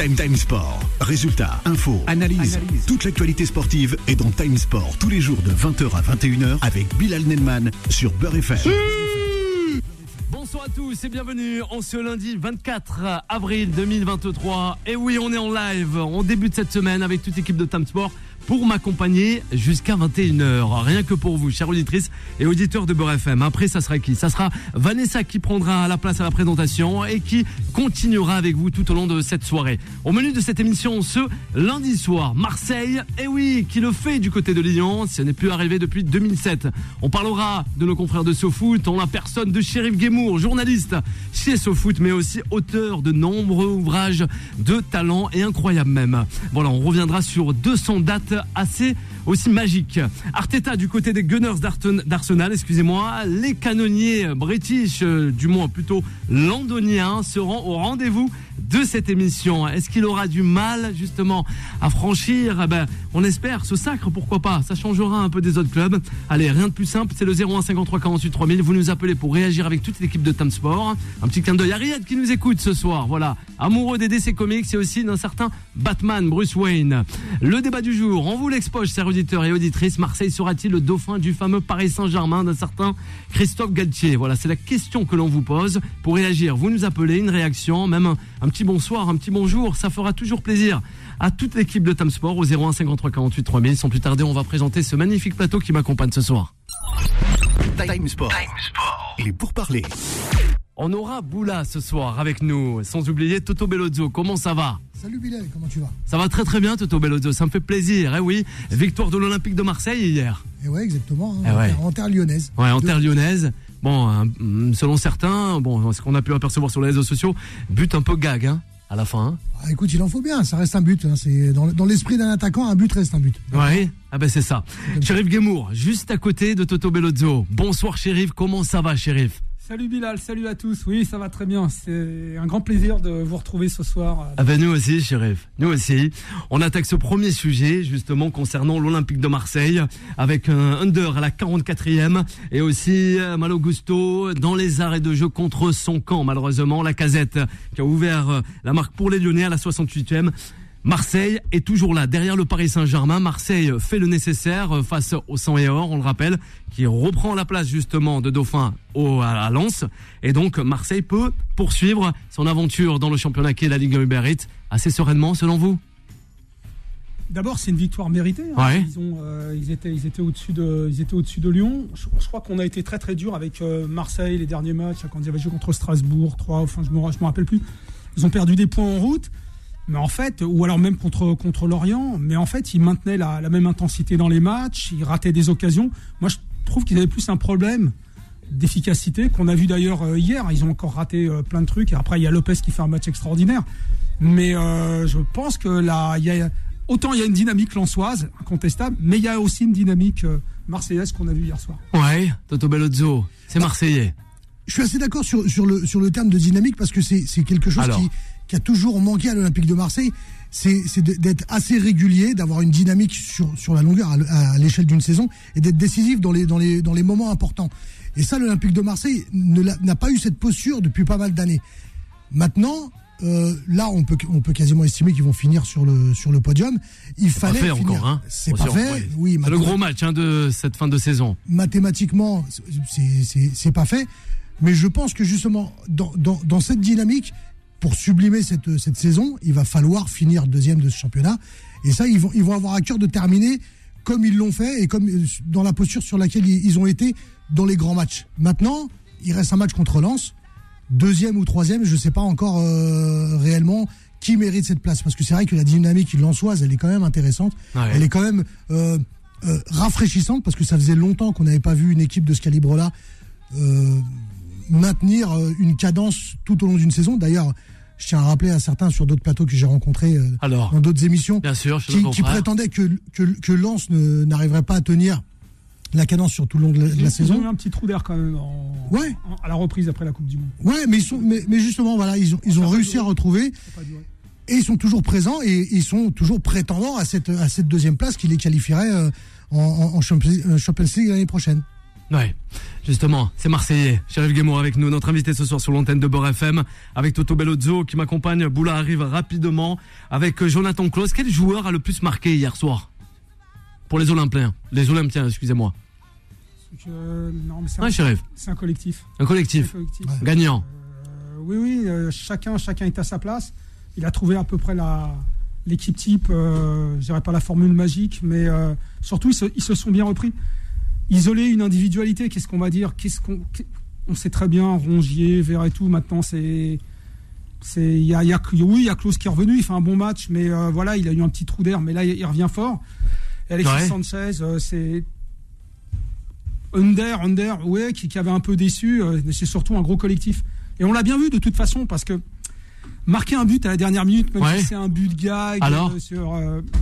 Time Time Sport. Résultats, infos, analyse. Toute l'actualité sportive est dans Time Sport tous les jours de 20h à 21h avec Bilal Nelman sur Beurre FM. Bonsoir à tous et bienvenue en ce lundi 24 avril 2023. Et oui, on est en live. On débute cette semaine avec toute l'équipe de Time Sport pour m'accompagner jusqu'à 21h. Rien que pour vous, chère auditrice et auditeurs de Beurre FM. Après, ça sera qui? Ça sera Vanessa qui prendra la place à la présentation et qui continuera avec vous tout au long de cette soirée. Au menu de cette émission, ce lundi soir, Marseille, et oui, qui le fait du côté de Lyon. Ce n'est plus arrivé depuis 2007. On parlera de nos confrères de SoFoot en la personne de Shérif Guémour, journaliste chez SoFoot, mais aussi auteur de nombreux ouvrages de talent et incroyables même. Voilà, on reviendra sur 200 dates assez aussi magiques. Arteta du côté des Gunners d'Arsenal, excusez-moi. Les canonniers british, euh, du moins plutôt londoniens, seront au rendez-vous de cette émission. Est-ce qu'il aura du mal justement à franchir? Eh ben, On espère ce sacre, pourquoi pas Ça changera un peu des autres clubs. Allez, rien de plus simple, c'est le 01 53 48 3000. Vous nous appelez pour réagir avec toute l'équipe de Tam Sport. Un petit clin d'œil à Riyad qui nous écoute ce soir. Voilà, amoureux des DC Comics et aussi d'un certain Batman, Bruce Wayne. Le débat du jour, on vous l'expose, chers auditeurs et auditrices. Marseille sera-t-il le dauphin du fameux Paris Saint-Germain d'un certain Christophe Galtier? Voilà, c'est la question que l'on vous pose. Pour réagir, vous nous appelez, une réaction, même un, petit bonsoir, un petit bonjour, ça fera toujours plaisir à toute l'équipe de Tam Sport au 01 53 48 3000. Sans plus tarder, on va présenter ce magnifique plateau qui m'accompagne ce soir. Time Sport. Et pour parler. On aura Boula ce soir avec nous, sans oublier Toto Bellozzo. Comment ça va? Salut Bilal, comment tu vas? Ça va très très bien Toto Bellozzo, ça me fait plaisir. Eh oui, victoire de l'Olympique de Marseille hier. Et ouais, exactement, hein, Eh ouais. en terre lyonnaise. Ouais, en terre lyonnaise. Bon, hein, selon certains, bon, ce qu'on a pu apercevoir sur les réseaux sociaux, but un peu gag hein, à la fin. hein. Ah, écoute, il en faut bien, ça reste un but. hein, c'est dans, dans l'esprit d'un attaquant, un but reste un but. Ouais, ah ben c'est ça. Shérif Guémour, juste à côté de Toto Bellozzo. Bonsoir Shérif, comment ça va Shérif Salut Bilal, salut à tous. Oui, ça va très bien. C'est un grand plaisir de vous retrouver ce soir. Ah ben nous aussi, Shérif. Nous aussi. On attaque ce premier sujet, justement, concernant l'Olympique de Marseille, avec un under à la 44e, et aussi euh, Malo Gusto dans les arrêts de jeu contre son camp, malheureusement, la casette, qui a ouvert euh, la marque pour les Lyonnais à la 68e. Marseille est toujours là, derrière le Paris Saint-Germain. Marseille fait le nécessaire euh, face au 100 et or, on le rappelle, qui reprend la place justement de Dauphin au, à Lens. Et donc Marseille peut poursuivre son aventure dans le championnat qui est la Ligue Uber Eats assez sereinement selon vous? D'abord, c'est une victoire méritée. hein. Ouais. Ils, ont, euh, ils étaient, ils étaient au-dessus de, ils étaient au-dessus de Lyon. Je, je crois qu'on a été très très dur avec euh, Marseille les derniers matchs quand ils avaient joué contre Strasbourg, 3, enfin je me, je me rappelle plus. Ils ont perdu des points en route. Mais en fait, ou alors même contre, contre Lorient, mais en fait, ils maintenaient la, la même intensité dans les matchs, ils rataient des occasions. Moi, je trouve qu'ils avaient plus un problème d'efficacité qu'on a vu d'ailleurs euh, hier. Ils ont encore raté euh, plein de trucs. Et après, il y a Lopez qui fait un match extraordinaire. Mais euh, je pense que là, il y a, autant il y a une dynamique lançoise, incontestable, mais il y a aussi une dynamique marseillaise qu'on a vue hier soir. Ouais, Toto Bellozzo, c'est Marseillais. Je suis assez d'accord sur, sur, le, sur le terme de dynamique parce que c'est c'est quelque chose Alors. qui, qui a toujours manqué à l'Olympique de Marseille. C'est d'être assez régulier, d'avoir une dynamique sur, sur la longueur, à l'échelle d'une saison, et d'être décisif dans les, dans, les, dans les moments importants. Et ça, l'Olympique de Marseille n'a pas eu cette posture depuis pas mal d'années. Maintenant, euh, là, on peut, on peut quasiment estimer qu'ils vont finir sur le, sur le podium. Il Pas fallait fait finir. encore, hein C'est pas fait. ouais. Oui, C'est le gros match hein, de cette fin de saison. mathématiquement, c'est- pas fait. Mais je pense que justement, dans, dans, dans cette dynamique, pour sublimer cette, cette saison, il va falloir finir deuxième de ce championnat. Et ça, ils vont, ils vont avoir à cœur de terminer comme ils l'ont fait et comme euh, dans la posture sur laquelle ils, ont été dans les grands matchs. Maintenant, il reste un match contre Lens. Deuxième ou troisième, je ne sais pas encore euh, réellement qui mérite cette place. Parce que c'est vrai que la dynamique lensoise, elle est quand même intéressante. Ouais. Elle est quand même euh, euh, rafraîchissante parce que ça faisait longtemps qu'on n'avait pas vu une équipe de ce calibre-là maintenir euh, une cadence tout au long d'une saison. D'ailleurs, je tiens à rappeler à certains sur d'autres plateaux que j'ai rencontrés euh, Alors, dans d'autres émissions bien sûr, qui, qui prétendaient que, que, que Lens n'arriverait pas à tenir la cadence sur tout le long de la, de la Ils ont eu saison. un petit trou d'air quand même en- Ouais. en- à la reprise après la Coupe du Monde. Ouais, mais, ils sont, mais, mais justement, voilà, ils ont, ils ont va réussi à retrouver et ils sont toujours présents et ils sont toujours prétendants à cette, à cette deuxième place qui les qualifierait euh, en, en, en Champions League l'année prochaine. Ouais. Justement, c'est Marseillais. Chérif Guémour avec nous, notre invité ce soir sur l'antenne de Beurre FM, avec Toto Bellozzo qui m'accompagne. Boula arrive rapidement avec Jonathan Klaus. Quel joueur a le plus marqué hier soir? Pour les Olympiens. Les Olympiens, excusez-moi. Euh, non, mais c'est un, collectif. Un collectif. C'est un collectif. Ouais. Gagnant. Euh, oui, oui, euh, chacun, chacun est à sa place. Il a trouvé à peu près la l'équipe type. Euh, je dirais pas la formule magique, mais euh, surtout ils se, ils se sont bien repris. Isoler une individualité, qu'est-ce qu'on va dire Qu'est-ce qu'on qu'est- on sait très bien Rongier, Vert et tout. Maintenant, c'est c'est il y a, il y a oui, il y a Klaus qui est revenu. Il fait un bon match, mais euh, voilà, il a eu un petit trou d'air, mais là il, il revient fort. Et Alexis Ouais. Sanchez, euh, c'est Under, Under, ouais, qui, qui avait un peu déçu. euh, mais c'est surtout un gros collectif. Et on l'a bien vu de toute façon parce que marquer un but à la dernière minute, même Ouais. si c'est un but de gag, Alors sur,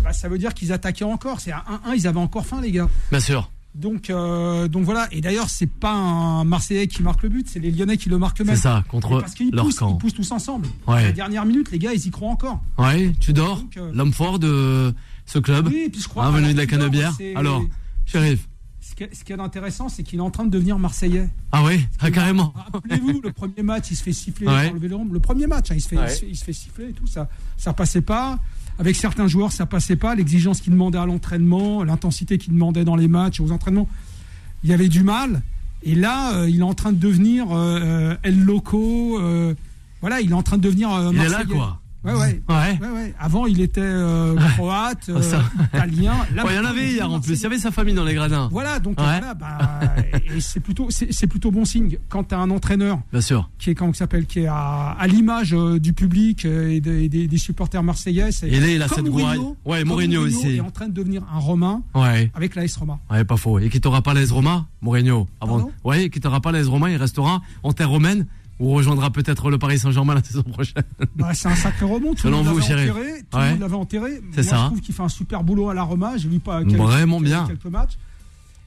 bah, ça veut dire qu'ils attaquaient encore. C'est à 1-1, ils avaient encore faim, les gars. Bien sûr. Donc, euh, donc voilà. Et d'ailleurs, c'est pas un Marseillais qui marque le but, c'est les Lyonnais qui le marquent C'est même. ça, contre Parce qu'ils leur poussent, ils camp. poussent tous ensemble. Ouais. La dernière minute, les gars, ils y croient encore. Ouais, tu dors Donc, euh, L'homme fort de ce club. Oui, et puis je crois. Hein, venu de la Tudor, Canebière. c'est- Alors, Chérif. Ce qui est, ce qui est intéressant, c'est qu'il est en train de devenir Marseillais. Ah oui, ah, carrément. Rappelez-vous, le premier match, il se fait siffler Ouais. par le vélodrome. Le premier match, hein, il, se fait, Ouais. il, se fait, il se fait siffler et tout. Ça, ça passait pas. Avec certains joueurs, ça passait pas. L'exigence qu'il demandait à l'entraînement, l'intensité qu'il demandait dans les matchs, aux entraînements, il y avait du mal. Et là, euh, il est en train de devenir euh, El Loco. euh, voilà, il est en train de devenir. euh, Il est là, Marseillais. quoi. Ouais, ouais. Ouais. Avant, il était euh, croate, euh, Ça. italien. Là, il y en avait est hier en plus. Il y avait sa famille dans les gradins. Voilà, donc voilà, bah, et c'est plutôt, c'est plutôt bon signe quand tu as un entraîneur Bien sûr. qui est comment s'appelle, qui est à, à l'image euh, du public euh, et des, des- des supporters marseillais. Et là, il a comme cette Mourinho. Ouais, comme Mourinho aussi. est en train de devenir un Romain Ouais. avec l'AS Roma. Ouais, pas faux. Et quittera pas l'AS Roma, Mourinho. Avant... Pardon? Ouais, il quittera pas l'AS Roma, il restera en terre romaine ou rejoindra peut-être le Paris Saint-Germain la saison prochaine. Bah, c'est un sacré rebond. Tout Selon vous, enterré. Tout Ouais. le monde l'avait enterré. C'est Moi, ça. Je trouve qu'il fait un super boulot à la Roma. J'ai vu pas quelques, Vraiment bien. quelques matchs.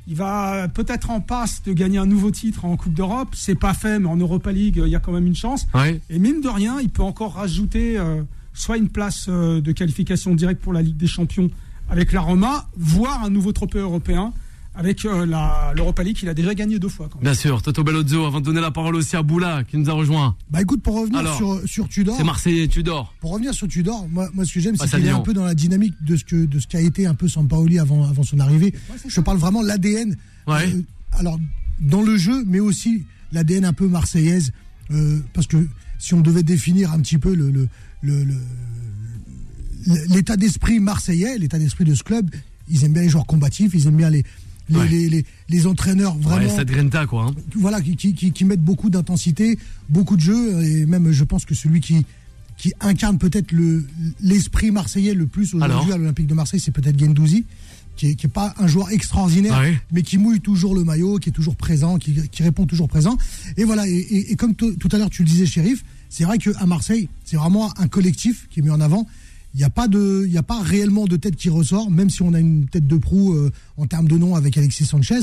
Il va peut-être en passe de gagner un nouveau titre en Coupe d'Europe. C'est pas fait, mais en Europa League, il y a quand même une chance. Ouais. Et mine de rien, il peut encore rajouter euh, soit une place euh, de qualification directe pour la Ligue des Champions avec la Roma, voire un nouveau trophée européen avec euh, la- l'Europa League qu'il a déjà gagné deux fois. Quand même. Bien sûr, Toto Bellozzo, avant de donner la parole aussi à Boula qui nous a rejoint. Bah écoute, pour revenir Alors, sur, sur Tudor, C'est Marseillais, tu dors. pour revenir sur Tudor, moi, moi ce que j'aime, c'est qu'il est un peu dans la dynamique de ce que de ce qu'a été un peu Sampaoli avant avant son arrivée. Je ça. parle vraiment de l'ADN. Ouais. euh, alors dans le jeu, mais aussi l'ADN un peu marseillaise, euh, parce que si on devait définir un petit peu le le- le- le- l'état d'esprit marseillais, l'état d'esprit de ce club, ils aiment bien les joueurs combatifs, ils aiment bien les les, Ouais. les, les- les entraîneurs vraiment Ouais, cette grinta, quoi. hein. voilà, qui, qui, qui- qui mettent beaucoup d'intensité, beaucoup de jeu, et même je pense que celui qui, qui incarne peut-être le l'esprit marseillais le plus aujourd'hui à l'Olympique de Marseille, c'est peut-être Gendouzi, qui est, qui est pas un joueur extraordinaire, mais qui mouille toujours le maillot, qui est toujours présent, qui, qui répond toujours présent. Et voilà, et, et- et comme to- tout à l'heure tu le disais, shérif, c'est vrai qu'à Marseille, c'est vraiment un collectif qui est mis en avant. Il n'y a pas de, il a pas réellement de tête qui ressort, même si on a une tête de proue euh, en termes de nom avec Alexis Sanchez.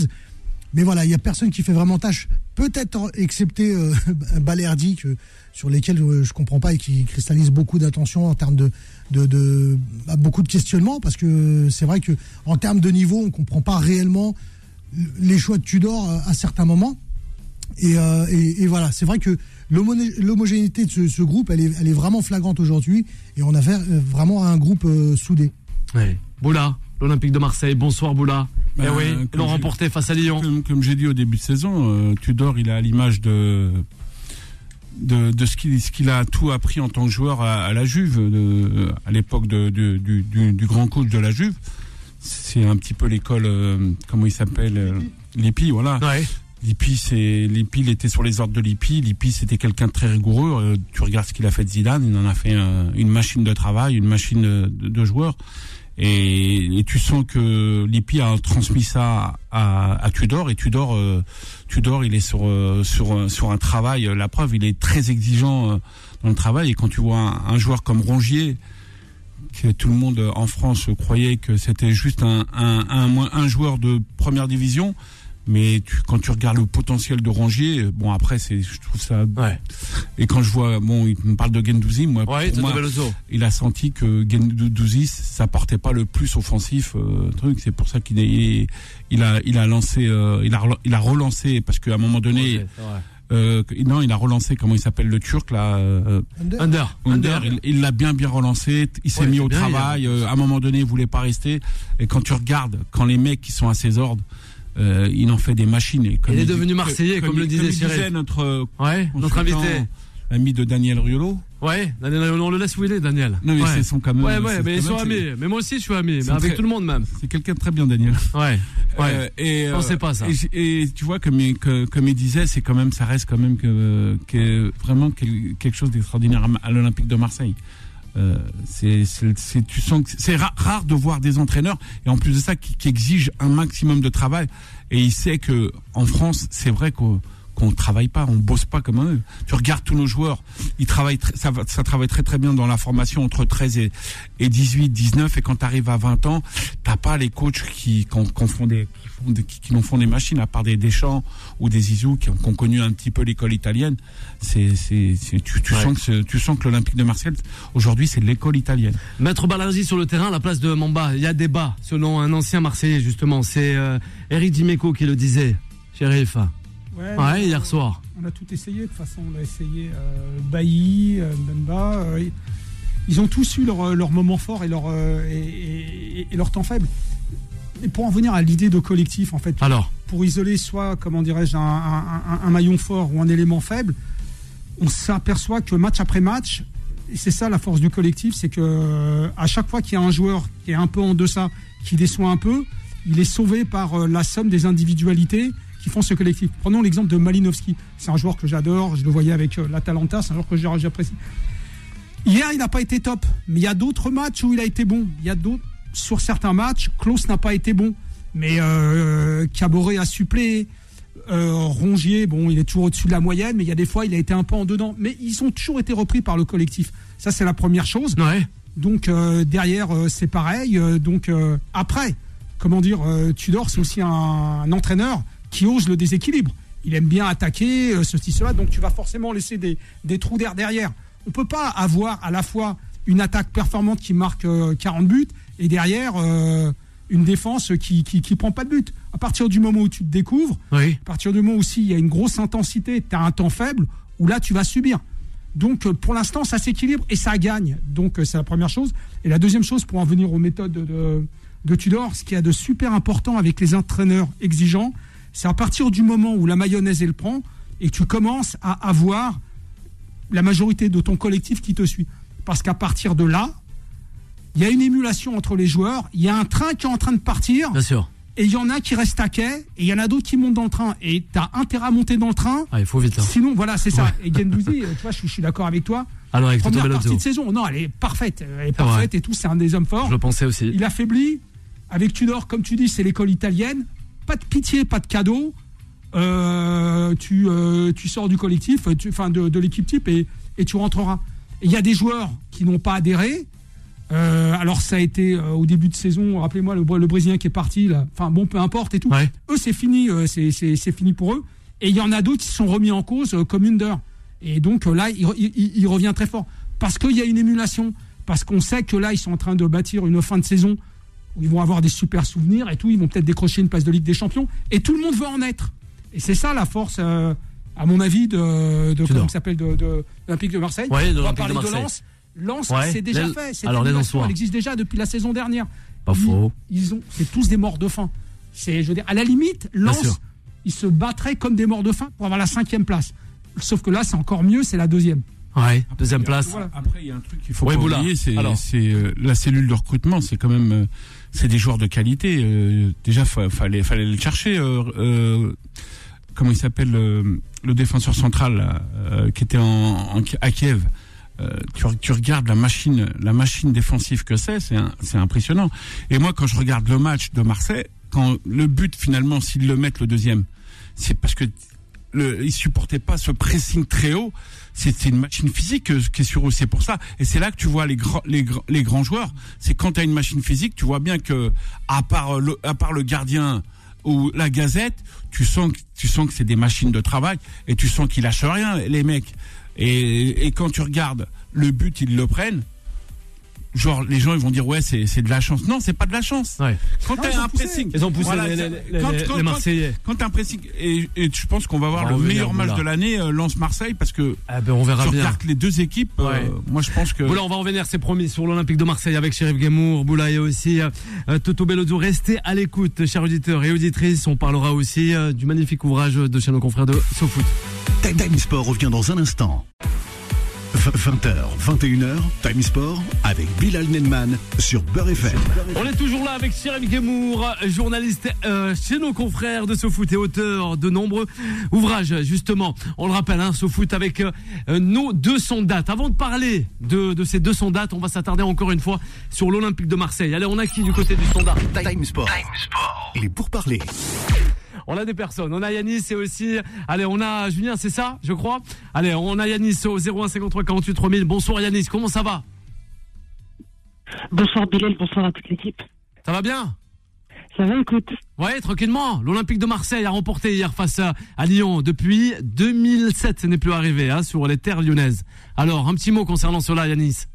Mais voilà, il y a personne qui fait vraiment tâche, peut-être excepté euh, Balerdi, que, sur lesquels euh, je comprends pas et qui cristallise beaucoup d'attention en termes de, de, bah, beaucoup de questionnements, parce que c'est vrai que en termes de niveau, on comprend pas réellement les choix de Tudor euh, à certains moments. Et, et- voilà, c'est vrai que l'homogénéité de ce, ce groupe, elle est, elle est vraiment flagrante aujourd'hui, et on a fait, euh, vraiment un groupe euh, soudé. Ouais. Boula, l'Olympique de Marseille. Bonsoir, Boula. Ben, eh oui, ils l'ont remporté face à Lyon. Comme, comme j'ai dit au début de saison, euh, Tudor, il est à l'image de, de, de ce qu'il a tout appris en tant que joueur à, à la Juve, de- à l'époque du, du, du grand coach de la Juve. C'est un petit peu l'école, euh, comment il s'appelle euh, Lippi, voilà. Ouais. Lippi, c'est Lippi, il était sur les ordres de Lippi. Lippi, c'était quelqu'un de très rigoureux. Euh, tu regardes ce qu'il a fait de Zidane, il en a fait une machine de travail, une machine de, joueur. Et, tu sens que Lippi a transmis ça à, Tudor et Tudor, euh, Tudor, il est sur euh, sur sur un travail. La preuve, il est très exigeant dans le travail. Et quand tu vois un, joueur comme Rongier, que tout le monde en France croyait que c'était juste un, un joueur de première division, Mais tu, quand tu regardes le potentiel de Rongier, euh, bon après c'est, je trouve ça. Ouais. Et quand je vois, bon, il me parle de Gendouzi, moi, Ouais, pour moi, il a senti que Gendouzi ça portait pas le plus offensif euh, truc. C'est pour ça qu'il est, il a, il a lancé, euh, il a, il a relancé parce qu'à un moment donné, euh, non, il a relancé comment il s'appelle le Turc là. euh, Under. Under. Under, il- il l'a bien bien relancé, il s'est Ouais, mis au bien, travail. il a- euh, à un moment donné, il voulait pas rester. Et quand tu regardes, quand les mecs qui sont à ses ordres, euh, il en fait des machines. Et comme Il est devenu Marseillais, comme le disait Cyril. disait notre euh, Ouais, notre invité. ami de Daniel Riolo. Ouais, Daniel, on le laisse où il est, Daniel. Non, mais ouais. c'est son quand même- Ouais, ouais, mais ils sont amis. Mais moi aussi, je suis ami. Mais avec très- tout le monde, même. C'est quelqu'un de très bien, Daniel. Ouais. Ouais. Euh, et, Je pensais pas, ça. Et, tu vois, comme il, que- comme il disait, c'est quand même, ça reste quand même que, que vraiment quel- quelque chose d'extraordinaire à l'Olympique de Marseille. Euh, c'est, tu sens c'est ra- rare de voir des entraîneurs et en plus de ça qui, qui exigent un maximum de travail. Et il sait que en France, c'est vrai qu'on qu'on travaille pas, on bosse pas comme eux. Tu regardes tous nos joueurs, ils travaillent, ça, va- ça travaille très très bien dans la formation entre 13 et, et 18, 19, et quand tu arrives à 20 ans, t'as pas les coachs qui, qui, qui ont font des, qui, font des, qui, qui nous font des machines, à part des Deschamps ou des Zizou qui ont, qui ont connu un petit peu l'école italienne. C'est, c'est, tu, tu Ouais. sens que tu sens que l'Olympique de Marseille aujourd'hui c'est l'école italienne. Maître Balardi sur le terrain à la place de Mamba. Il y a débat selon un ancien Marseillais, justement. C'est euh, Eric Dimeco qui le disait. Shérif. Ouais, hier euh, soir. On a tout essayé, de toute façon, on a essayé euh, Bailly, euh, Mbemba. euh, ils- ont tous eu leur, leur moment fort et leur, euh, et, et- et leur temps faible. Et pour en venir à l'idée de collectif, en fait, Alors, pour isoler soit, comment dirais-je, un, un- un- un maillon fort ou un élément faible, on s'aperçoit que match après match, et c'est ça la force du collectif, c'est que euh, à chaque fois qu'il y a un joueur qui est un peu en deçà, qui déçoit un peu, il est sauvé par euh, la somme des individualités qui font ce collectif. Prenons l'exemple de Malinowski. C'est un joueur que j'adore, je le voyais avec euh, l'Atalanta, c'est un joueur que j'apprécie. Hier, il n'a pas été top, mais il y a d'autres matchs où il a été bon. Il y a d'autres sur certains matchs, Klaus n'a pas été bon, mais euh, Caboret a suppléé. Euh, Rongier, bon, il est toujours au-dessus de la moyenne, mais il y a des fois, il a été un peu en dedans. Mais ils ont toujours été repris par le collectif. Ça, c'est la première chose. ouais. Donc euh, derrière, euh, c'est pareil. Donc après, comment dire, Tudor, c'est aussi un, un entraîneur qui ose le déséquilibre. Il aime bien attaquer, euh, ceci, cela. Donc tu vas forcément laisser des, des trous d'air derrière. On peut pas avoir à la fois une attaque performante qui marque euh, 40 buts et derrière euh, une défense qui, qui qui prend pas de but. À partir du moment où tu te découvres, Oui. à partir du moment où aussi il y a une grosse intensité, tu as un temps faible, où là tu vas subir. Donc euh, pour l'instant ça s'équilibre et ça gagne. Donc euh, c'est la première chose. Et la deuxième chose pour en venir aux méthodes de, de, de Tudor, ce qu'il y a de super important avec les entraîneurs exigeants, c'est à partir du moment où la mayonnaise elle prend et que tu commences à avoir la majorité de ton collectif qui te suit. Parce qu'à partir de là, il y a une émulation entre les joueurs, il y a un train qui est en train de partir Bien sûr. et il y en a qui restent à quai, et il y en a d'autres qui montent dans le train. Et tu as intérêt à monter dans le train. Ah, il faut vite. hein. Sinon, voilà, c'est ça. Et Gendouzi, euh, tu vois, je, suis- je suis d'accord avec toi. Alors, avec Toto Première partie de saison, non, elle est parfaite. Elle est parfaite et tout, c'est un des hommes forts. Je le pensais aussi. Il affaiblit. Avec Tudor, comme tu dis, c'est l'école italienne. Pas de pitié, pas de cadeau. Euh, tu, euh, tu sors du collectif, tu- enfin de, de l'équipe type et, et tu rentreras. Il y a des joueurs qui n'ont pas adhéré. Euh, alors ça a été au début de saison, rappelez-moi le, le Brésilien qui est parti là. Enfin bon, peu importe et tout. Ouais. Eux c'est fini, c'est- fini pour eux. Et il y en a d'autres qui se sont remis en cause comme Under. Et donc là, il- il revient très fort parce qu'il y a une émulation, parce qu'on sait que là ils sont en train de bâtir une fin de saison où ils vont avoir des super souvenirs et tout. Ils vont peut-être décrocher une place de Ligue des Champions et tout le monde veut en être. Et c'est ça la force, euh, à mon avis, de, de comment s'appelle de, de l'Olympique de Marseille. Ouais, de On va parler de de, Marseille. Lens. Lens, Ouais, c'est déjà fait. Cette alors, les émulation, Lensois. elle existe déjà depuis la saison dernière. Pas Ils- faux. Ils ont, c'est tous des morts de faim. C'est, je veux dire, à la limite. Lens, ils se battraient comme des morts de faim pour avoir la cinquième place. Sauf que là, c'est encore mieux, c'est la deuxième. Ouais. Deuxième place. Voilà. Après, il y a un truc qu'il faut Ouais, pas oublier, c'est, euh, la cellule de recrutement, c'est quand même, euh, c'est des joueurs de qualité. euh, déjà, fa- fallait fallait le chercher. euh, euh, comment il s'appelle le défenseur central euh, qui était en, en- à Kiev. Euh, tu, tu regardes la machine, la machine défensive que c'est, c'est impressionnant. Et moi, quand je regarde le match de Marseille, quand le but finalement, s'ils le mettent le deuxième, c'est parce que le, ils supportaient pas ce pressing très haut. C'est une machine physique euh, qui est sur eux. C'est pour ça. Et c'est là que tu vois les grands, les, les grands joueurs. C'est quand tu as une machine physique, tu vois bien que, à part euh, le, à part le gardien, ou la Gazette, tu sens que tu sens que c'est des machines de travail et tu sens qu'ils lâchent rien les mecs. Et quand tu regardes le but, ils le prennent genre les gens ils vont dire ouais c'est c'est de la chance non c'est pas de la chance Ouais. quand ils ont un poussé. pressing Ils ont poussé Voilà, les, les- quand- les- quand- les quand- Marseillais. quand t'as un pressing et, et je pense qu'on va On voir le meilleur match Boula. de l'année euh, Lens Marseille parce que Ah ben on verra tu bien. les deux équipes euh, moi je pense que Voilà, on va revenir, c'est promis, sur l'Olympique de Marseille avec Sheriff Gamour, Boula et aussi euh, Toto Bellozzo. Restez à l'écoute, chers auditeurs et auditrices. On parlera aussi euh, du magnifique ouvrage de chez nos confrères de SoFoot. Time Sport revient dans un instant. 20h, 21h, Time Sport avec Bilal Nenman sur Beurre FM. On est toujours là avec Sheriff Gamour, journaliste euh, chez nos confrères de SoFoot et auteur de nombreux ouvrages, justement. On le rappelle, hein, SoFoot avec euh, nos 200 dates. Avant de parler de, de ces 200 dates, on va s'attarder encore une fois sur l'Olympique de Marseille. Allez, on a qui du côté du standard? Time Sport. Les pourparlers. On a des personnes. On a Yanis et aussi. Allez, on a Julien, c'est ça, je crois. Allez, on a Yanis au 01 53 48 3000. Bonsoir Yanis, comment ça va? Bonsoir Bilal, bonsoir à toute l'équipe. Ça va bien? Ça va, écoute Ouais, tranquillement. L'Olympique de Marseille a remporté hier face à, à Lyon. Depuis 2007, ce n'est plus arrivé hein, sur les terres lyonnaises. Alors, un petit mot concernant cela, Yanis.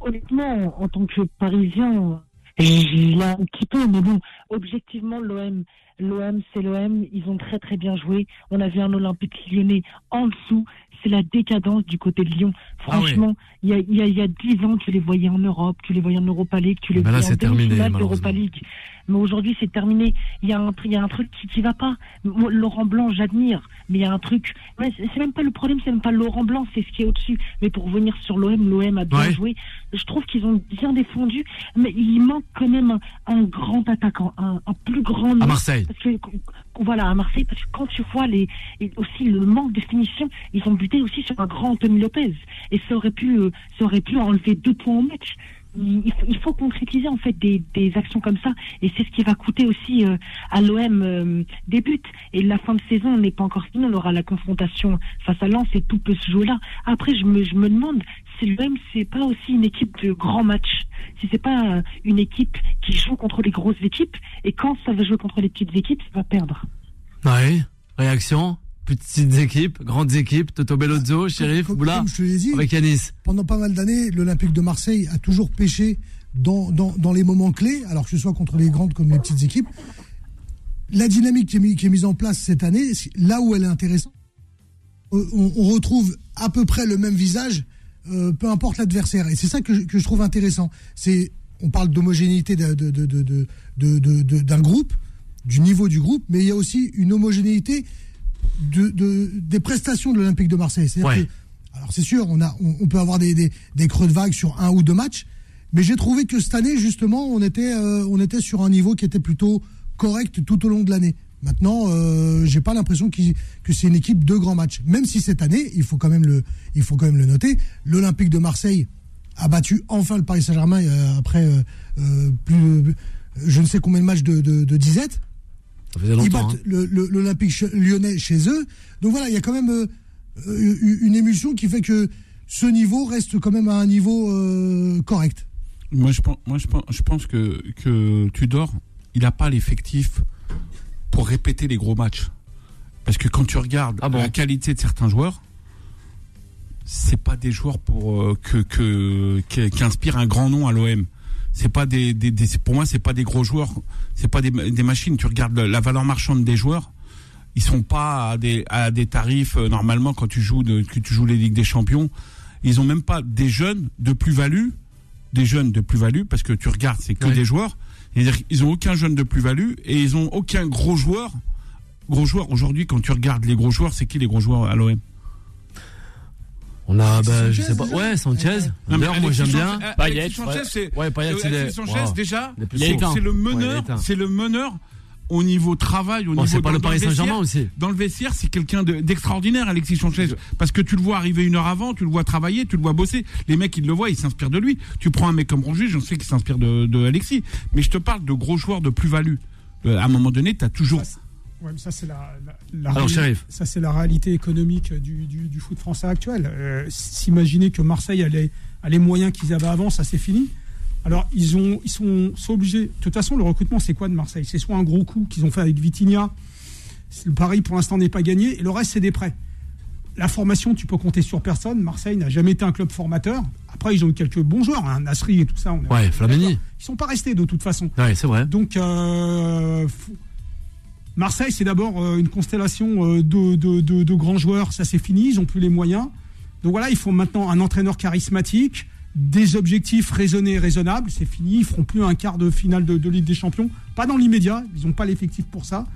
Honnêtement, en tant que Parisien, j'ai un petit peu, mais bon, objectivement, l'OM, l'OM, c'est l'OM. Ils ont très très bien joué. On avait un Olympique lyonnais en dessous. C'est la décadence du côté de Lyon. Ah ouais. Franchement, il y a y a il y a dix ans, tu les voyais en Europe, tu les voyais en Europa League, tu les Ben là, voyais en demi-finale d'Europa League. Mais aujourd'hui, c'est terminé. Il y a un, tr- il y a un truc qui, qui va pas. Moi, Laurent Blanc, j'admire, mais il y a un truc. C'est même pas le problème, c'est même pas Laurent Blanc, c'est ce qui est au-dessus. Mais pour revenir sur l'OM, l'OM a bien Ouais. joué. Je trouve qu'ils ont bien défendu, mais il manque quand même un, un grand attaquant, un, un plus grand. À. Marseille. Parce que voilà, à Marseille, parce que quand tu vois les aussi le manque de finition, ils ont buté aussi sur un grand Anthony Lopez, et ça aurait pu, euh, ça aurait pu enlever deux points au match. Il, faut concrétiser en fait des, des actions comme ça, et c'est ce qui va coûter aussi euh, à l'OM euh, des buts. Et la fin de saison n'est pas encore finie, on aura la confrontation face à Lens et tout peut se jouer là. Après, je me, je me demande si l'OM c'est pas aussi une équipe de grands matchs, si c'est pas euh, une équipe qui joue contre les grosses équipes, et quand ça va jouer contre les petites équipes, ça va perdre. Ouais. Réaction? petites équipes, grandes équipes, Toto Bellozzo, ah, Sheriff, Boula, avec Yanis. Pendant pas mal d'années, l'Olympique de Marseille a toujours pêché dans, dans, les moments clés, alors que ce soit contre les grandes comme les petites équipes. La dynamique qui est, mise en place cette année, là où elle est intéressante, euh, on, retrouve à peu près le même visage, euh, peu importe l'adversaire. Et c'est ça que je, que je, trouve intéressant. C'est, on parle d'homogénéité d'un de, de, de, groupe, du niveau du groupe, mais il y a aussi une homogénéité de, de- des prestations de l'Olympique de Marseille. Ouais. que alors c'est sûr, on, a, on, on peut avoir des, des, des creux de vague sur un ou deux matchs, mais j'ai trouvé que cette année, justement, on était, euh, on était sur un niveau qui était plutôt correct tout au long de l'année. Maintenant, euh, j'ai pas l'impression que c'est une équipe de grands matchs. Même si cette année, il faut quand même le, il faut quand même le noter, l'Olympique de Marseille a battu enfin le Paris Saint-Germain euh, après euh, plus, je ne sais combien de matchs de, de, de disette. Ça faisait Ils battent hein. l'Olympique lyonnais chez eux. Donc voilà, il y a quand même euh, euh, une émulsion qui fait que ce niveau reste quand même à un niveau euh, correct. Moi, je pense, moi, je pense, je pense que, que Tudor, il n'a pas l'effectif pour répéter les gros matchs. Parce que quand tu regardes Ah bon la qualité de certains joueurs, c'est pas des joueurs pour euh, que, que qui, qui inspirent un grand nom à l'OM. C'est pas des, des, des- pour moi, c'est pas des gros joueurs, c'est pas des, des machines. Tu regardes la valeur marchande des joueurs, ils sont pas à des, à des tarifs euh, normalement quand tu joues de, que tu joues les ligues des champions. Ils ont même pas des jeunes de plus-value, des jeunes de plus-value parce que tu regardes, c'est que Ouais. des joueurs. C'est-à-dire qu'ils ont aucun jeune de plus-value et ils ont aucun gros joueur. Gros joueur aujourd'hui, quand tu regardes les gros joueurs, c'est qui les gros joueurs à l'OM On a, bah, Sanchez, je sais pas. déjà Ouais, Sanchez. Non, mais D'ailleurs, moi, Alexis j'aime bien. Payet, Sanchez, ouais. c'est Ouais, Payet, il est. Alexis Sanchez wow. déjà. C'est le Ouais, meneur, éteint. c'est le meneur au niveau travail, au Bon, niveau c'est pas dans- le Paris vestiaire. Saint-Germain aussi. Dans le vestiaire, c'est quelqu'un de- d'extraordinaire, Alexis Sanchez. Parce que tu le vois arriver une heure avant, tu le vois travailler, tu le vois bosser. Les mecs, ils le voient, ils s'inspirent de lui. Tu prends un mec comme Rongier, j'en sais qu'il s'inspire de, de Alexis. Mais je te parle de gros joueurs de plus-value. Euh, à un moment donné, tu as toujours. Ouais, mais ça c'est la, la- la Alors, réali- Sheriff. ça c'est la réalité économique du, du- du foot français actuel. Euh, S'imaginer que Marseille a les, a les moyens qu'ils avaient avant, ça c'est fini. Alors, ils, ont, ils sont, sont obligés. De toute façon, le recrutement, c'est quoi de Marseille? C'est soit un gros coup qu'ils ont fait avec Vitinha. Le pari, pour l'instant, n'est pas gagné. Et le reste, c'est des prêts. La formation, tu peux compter sur personne. Marseille n'a jamais été un club formateur. Après, ils ont eu quelques bons joueurs, hein, Nasri et tout ça. On Ouais, Flamini. Ils sont pas restés de toute façon. Ouais, c'est vrai. Donc, euh, faut- Marseille, c'est d'abord euh, une constellation euh, de, de- grands joueurs. Ça, c'est fini. Ils n'ont plus les moyens. Donc voilà, il faut maintenant un entraîneur charismatique, des objectifs raisonnés et raisonnables. C'est fini. Ils feront plus un quart de finale de, Ligue des Champions. Pas dans l'immédiat. Ils n'ont pas l'effectif pour ça.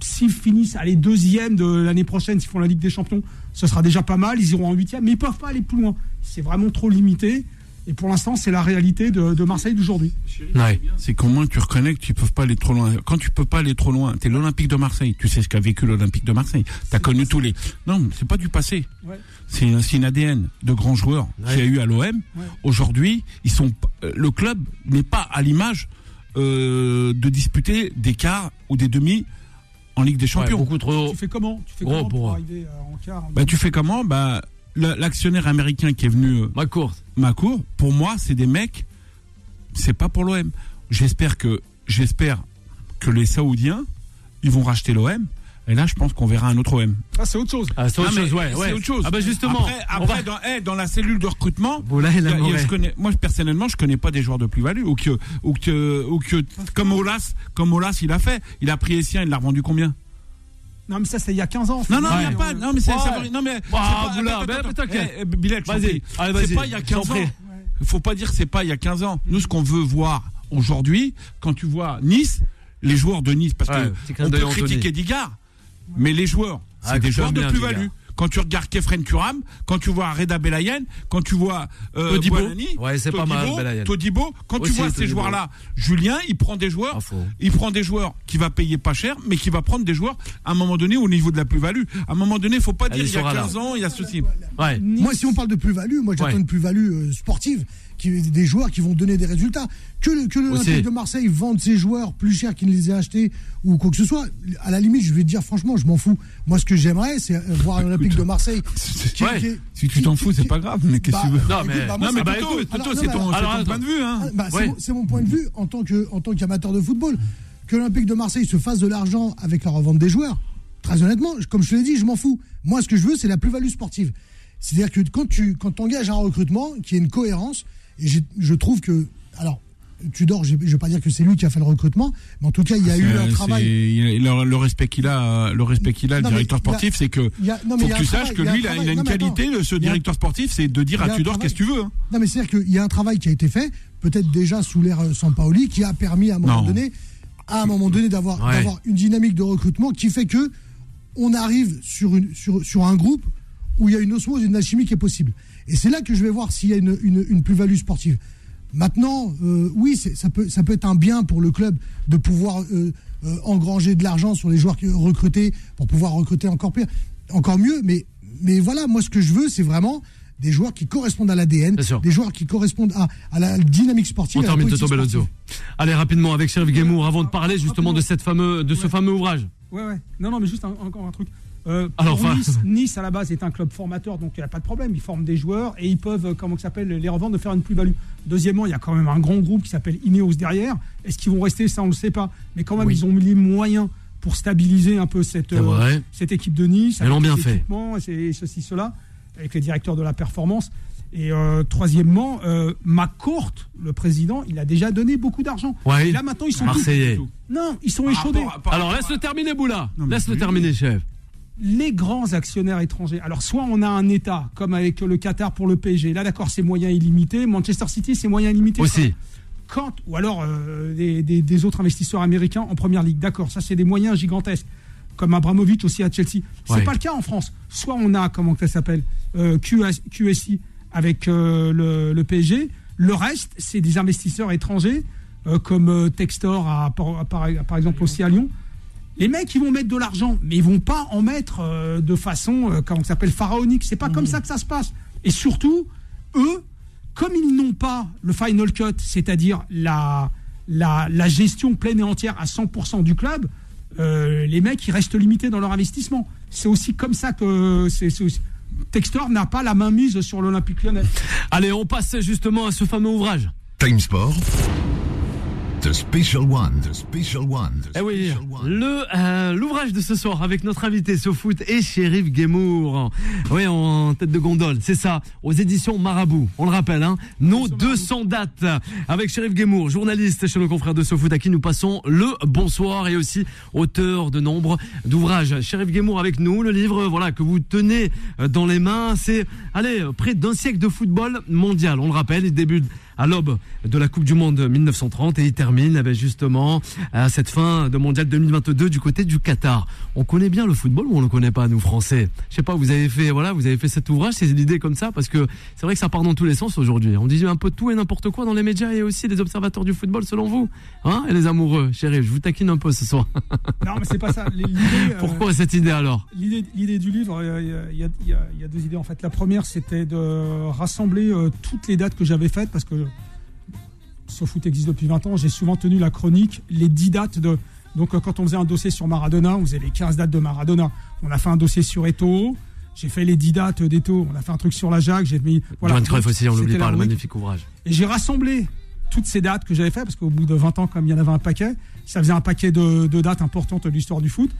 S'ils finissent, allez, deuxième de l'année prochaine, s'ils font la Ligue des Champions, ce sera déjà pas mal. Ils iront en huitième, mais ils peuvent pas aller plus loin. C'est vraiment trop limité. Et pour l'instant, c'est la réalité de, de Marseille d'aujourd'hui. Ouais. C'est qu'au moins tu reconnais que tu peux pas aller trop loin. Quand tu peux pas aller trop loin, t'es l'Olympique de Marseille. Tu sais ce qu'a vécu l'Olympique de Marseille. T'as connu tous les. Non, mais c'est pas du passé. Ouais. C'est c'est une ADN de grands joueurs Ouais. qu'il y a eu à l'OM. Aujourd'hui, ils sont. euh, Le club n'est pas à l'image euh, de disputer des quarts ou des demi en Ligue des Ouais, Champions. beaucoup trop. Tu fais comment? Tu fais comment pour, pour- arriver euh, en quart en bah tu fais comment? Bah l'actionnaire américain qui est venu euh, Ma course. Macour, pour moi, c'est des mecs, c'est pas pour l'OM. J'espère que, j'espère que les Saoudiens, ils vont racheter l'OM. Et là, je pense qu'on verra un autre OM. Ah, c'est autre chose. Ah, c'est autre mais chose, ouais, c'est ouais. autre chose. Ah bah justement. Après, après, va- dans, eh, dans la cellule de recrutement, Voilà, il a- il je connais, moi personnellement, je connais pas des joueurs de plus-value ou que, ou que, ou que, comme Olas, comme Olas, il a fait. Il a pris les siens, il l'a revendu combien? Non, mais ça, c'est il y a 15 ans. Non, non, il y a pas. Non, mais c'est, non, mais. c'est Vas-y. prie. Allez, vas-y. C'est pas il y a je t'en 15 ans. prie. faut pas dire que c'est pas il y a 15 ans. Nous, ce qu'on veut voir aujourd'hui, quand tu vois Nice, les joueurs de Nice, parce Ouais, que petit clin on d'œil peut critiquer Digard, mais les joueurs, c'est Ah, des que joueurs de plus-value. Quand tu regardes Kefren Turam, quand tu vois Reda Belayen, quand tu vois euh, Todibo. Boanani, Ouais, c'est pas Todibo, mal, Belayen. Todibo, quand Aussi, tu vois ces joueurs-là, Julien, il prend des joueurs, Ah, il prend des joueurs qui va payer pas cher, mais qui va prendre des joueurs à un moment donné au niveau de la plus-value. À un moment donné, il faut pas Elle dire il y a sera là. 15 ans, il y a ceci. Ouais. Moi, si on parle de plus-value, moi j'attends Ouais. une plus-value euh, sportive, qui, des joueurs qui vont donner des résultats. Que, le- que Aussi. l'Olympique de Marseille vende ses joueurs plus cher qu'il ne les ait achetés ou quoi que ce soit, à la limite, je vais te dire franchement, je m'en fous. Moi, ce que j'aimerais, c'est voir l'Olympique de Marseille. qui- Ouais. qui est- Si tu t'en fous, c'est pas grave, mais qu'est-ce que tu veux Bah, Non, écoute, mais- bah, moi, Non, mais bah, alors, c'est non, ton, c'est point de vue, hein. Ah, bah, c'est Ouais. mon- c'est mon, point de vue en tant que en tant qu'amateur de football. Que l'Olympique de Marseille se fasse de l'argent avec la revente des joueurs. Très honnêtement, comme je te l'ai dit, je m'en fous. Moi, ce que je veux, c'est la plus-value sportive. C'est-à-dire que quand tu quand engages un recrutement, qui ait une cohérence, et je trouve que alors. Tudor, je ne vais pas dire que c'est lui qui a fait le recrutement, mais en tout cas, il y a eu Euh, un travail. il- le, respect qu'il a, le respect qu'il a, le Non, directeur sportif, c'est que a- non, faut que tu saches que il y a lui, un il a, il a travail. une Non, qualité, attends. ce directeur sportif, c'est de dire à Tudor qu'est-ce que tu veux. hein. Non, mais c'est-à-dire qu'il y a un travail qui a été fait, peut-être déjà sous l'ère euh, Sampaoli, qui a permis à un moment donné, à un moment donné, d'avoir Ouais. une dynamique de recrutement qui fait que on arrive sur, une, sur, sur un groupe où il y a une osmose, une alchimie qui est possible. Et c'est là que je vais voir s'il y a une, une, une plus-value sportive. Maintenant, euh, oui, ça peut, ça peut être un bien pour le club de pouvoir euh, euh, engranger de l'argent sur les joueurs qui- recrutés pour pouvoir recruter encore pire, encore mieux. Mais, mais voilà, moi, ce que je veux, c'est vraiment des joueurs qui correspondent à l'ADN, des joueurs qui correspondent à, à la dynamique sportive. On à termine Toto sportive. Allez, rapidement, avec Sheriff Guémour, avant de parler justement de, cette fameux, de ce fameux ouvrage. Ouais, ouais. Non, non, mais juste un- encore un truc. Euh, Alors, pour enfin- nice, nice, à la base, est un club formateur, donc il n'y a pas de problème. Ils forment des joueurs et ils peuvent, euh, comment ça s'appelle, les revendre, de faire une plus-value. Deuxièmement, il y a quand même un grand groupe qui s'appelle Ineos derrière. Est-ce qu'ils vont rester? Ça, on ne le sait pas. Mais quand même, Oui. ils ont mis les moyens pour stabiliser un peu cette, vrai. cette équipe de Nice. Ils l'ont bien fait. et c'est- ceci, cela, avec les directeurs de la performance. Et euh, troisièmement, euh, McCourt, le président, il a déjà donné beaucoup d'argent. Ouais. Et là, maintenant, ils sont Marseillais. tous- Non, ils sont Par échaudés. rapport à- par Alors, laisse-le terminer, Boula. Laisse-le terminer, chef. Les grands actionnaires étrangers. Alors, soit on a un État, comme avec le Qatar pour le PSG. Là, d'accord, c'est moyens illimités. Manchester City, c'est moyens illimités. Aussi. Quand, ou alors euh, des, des- des autres investisseurs américains en première ligue. D'accord, ça, c'est des moyens gigantesques. Comme Abramovich aussi à Chelsea. C'est Ouais. pas le cas en France. Soit on a, comment ça s'appelle, euh, QS QSI avec euh, le, le PSG. Le reste, c'est des investisseurs étrangers, comme Textor, à, par exemple, aussi à Lyon. Les mecs, ils vont mettre de l'argent, mais ils vont pas en mettre euh, de façon, euh, comment ça s'appelle, pharaonique. C'est pas comme ça que ça se passe. Et surtout, eux, comme ils n'ont pas le final cut, c'est-à-dire la, la, la gestion pleine et entière à 100% du club, euh, les mecs, ils restent limités dans leur investissement. C'est aussi comme ça que c'est Textor n'a pas la main mise sur l'Olympique lyonnais. Allez, on passe justement à ce fameux ouvrage. Time Sport. The Special One. The Special One. The Eh oui, Special One. le euh, l'ouvrage de ce soir avec notre invité SoFoot et Shérif Guémour. Oui, en tête de gondole, c'est ça, aux éditions Marabout. On le rappelle, hein, nos 200 dates avec Shérif Guémour, journaliste chez nos confrères de SoFoot à qui nous passons le bonsoir et aussi auteur de nombre d'ouvrages. Shérif Guémour avec nous, le livre voilà que vous tenez euh, dans les mains, c'est allez, près d'un siècle de football mondial. On le rappelle, il débute à l'aube de la Coupe du Monde 1930 et il termine avec justement à cette fin de Mondial 2022 du côté du Qatar. On connaît bien le football ou on le connaît pas nous Français? Je sais pas, vous avez fait voilà, vous avez fait cet ouvrage, ces idées comme ça parce que c'est vrai que ça part dans tous les sens aujourd'hui. On dit un peu tout et n'importe quoi dans les médias et aussi des observateurs du football selon vous, hein Et les amoureux, chérie, je vous taquine un peu ce soir. Non, mais c'est pas ça. Euh, Pourquoi cette idée alors? L'idée, du livre, y, y il y a deux idées en fait. La première, c'était de rassembler euh, toutes les dates que j'avais faites parce que SoFoot existe depuis 20 ans. J'ai souvent tenu la chronique, les 10 dates de. Donc, euh, quand on faisait un dossier sur Maradona, on faisait les 15 dates de Maradona. On a fait un dossier sur Eto'o. J'ai fait les 10 dates d'Eto'o. On a fait un truc sur la Jacques. J'ai mis. Johan Cruyff aussi, on l'oublie pas, le magnifique ouvrage. Et j'ai rassemblé toutes ces dates que j'avais fait, parce qu'au bout de 20 ans, comme il y en avait un paquet, ça faisait un paquet de, de dates importantes de l'histoire du foot.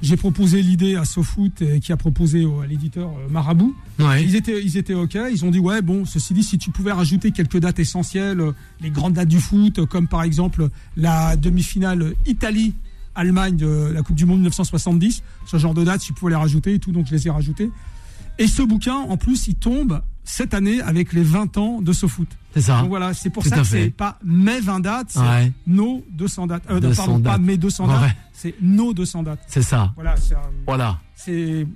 J'ai proposé l'idée à SoFoot, et qui a proposé à l'éditeur euh, Marabout. Ouais. Ils étaient, ils étaient OK. Ils ont dit, ouais, bon, ceci dit, si tu pouvais rajouter quelques dates essentielles, euh, les grandes dates du foot, euh, comme par exemple la demi-finale Italie-Allemagne de la Coupe du Monde 1970, ce genre de dates, si tu pouvais les rajouter et tout, donc je les ai rajoutées. Et ce bouquin, en plus, il tombe cette année avec les 20 ans de SoFoot. C'est ça. Donc voilà, c'est pour Tout ça que fait. c'est pas mes 20 dates, c'est Ouais. nos 200 dates. Euh, 200 pardon, pas dates. mes 200 dates, Ouais. c'est nos 200 dates. C'est ça. Voilà, c'est un- Voilà. c'est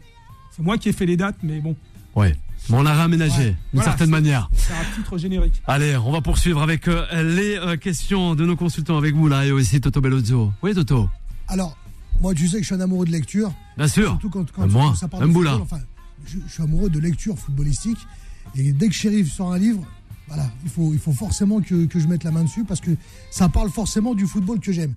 c'est moi qui ai fait les dates, mais bon, Ouais. Mais on l'a réaménagé Ouais. d'une Voilà, certaine c'est- manière. c'est un titre générique. Allez, on va poursuivre avec euh, les euh, questions de nos consultants avec vous là et aussi Toto Bellozzo. Oui, Toto. Alors, moi, tu sais que je suis un amoureux de lecture. Bien sûr. Surtout quand, quand, Euh, moi, quand ça parle de même Boula. football. Enfin, je, je suis amoureux de lecture footballistique. Et dès que Sheriff sort un livre, voilà, il faut, il faut forcément que, que je mette la main dessus parce que ça parle forcément du football que j'aime.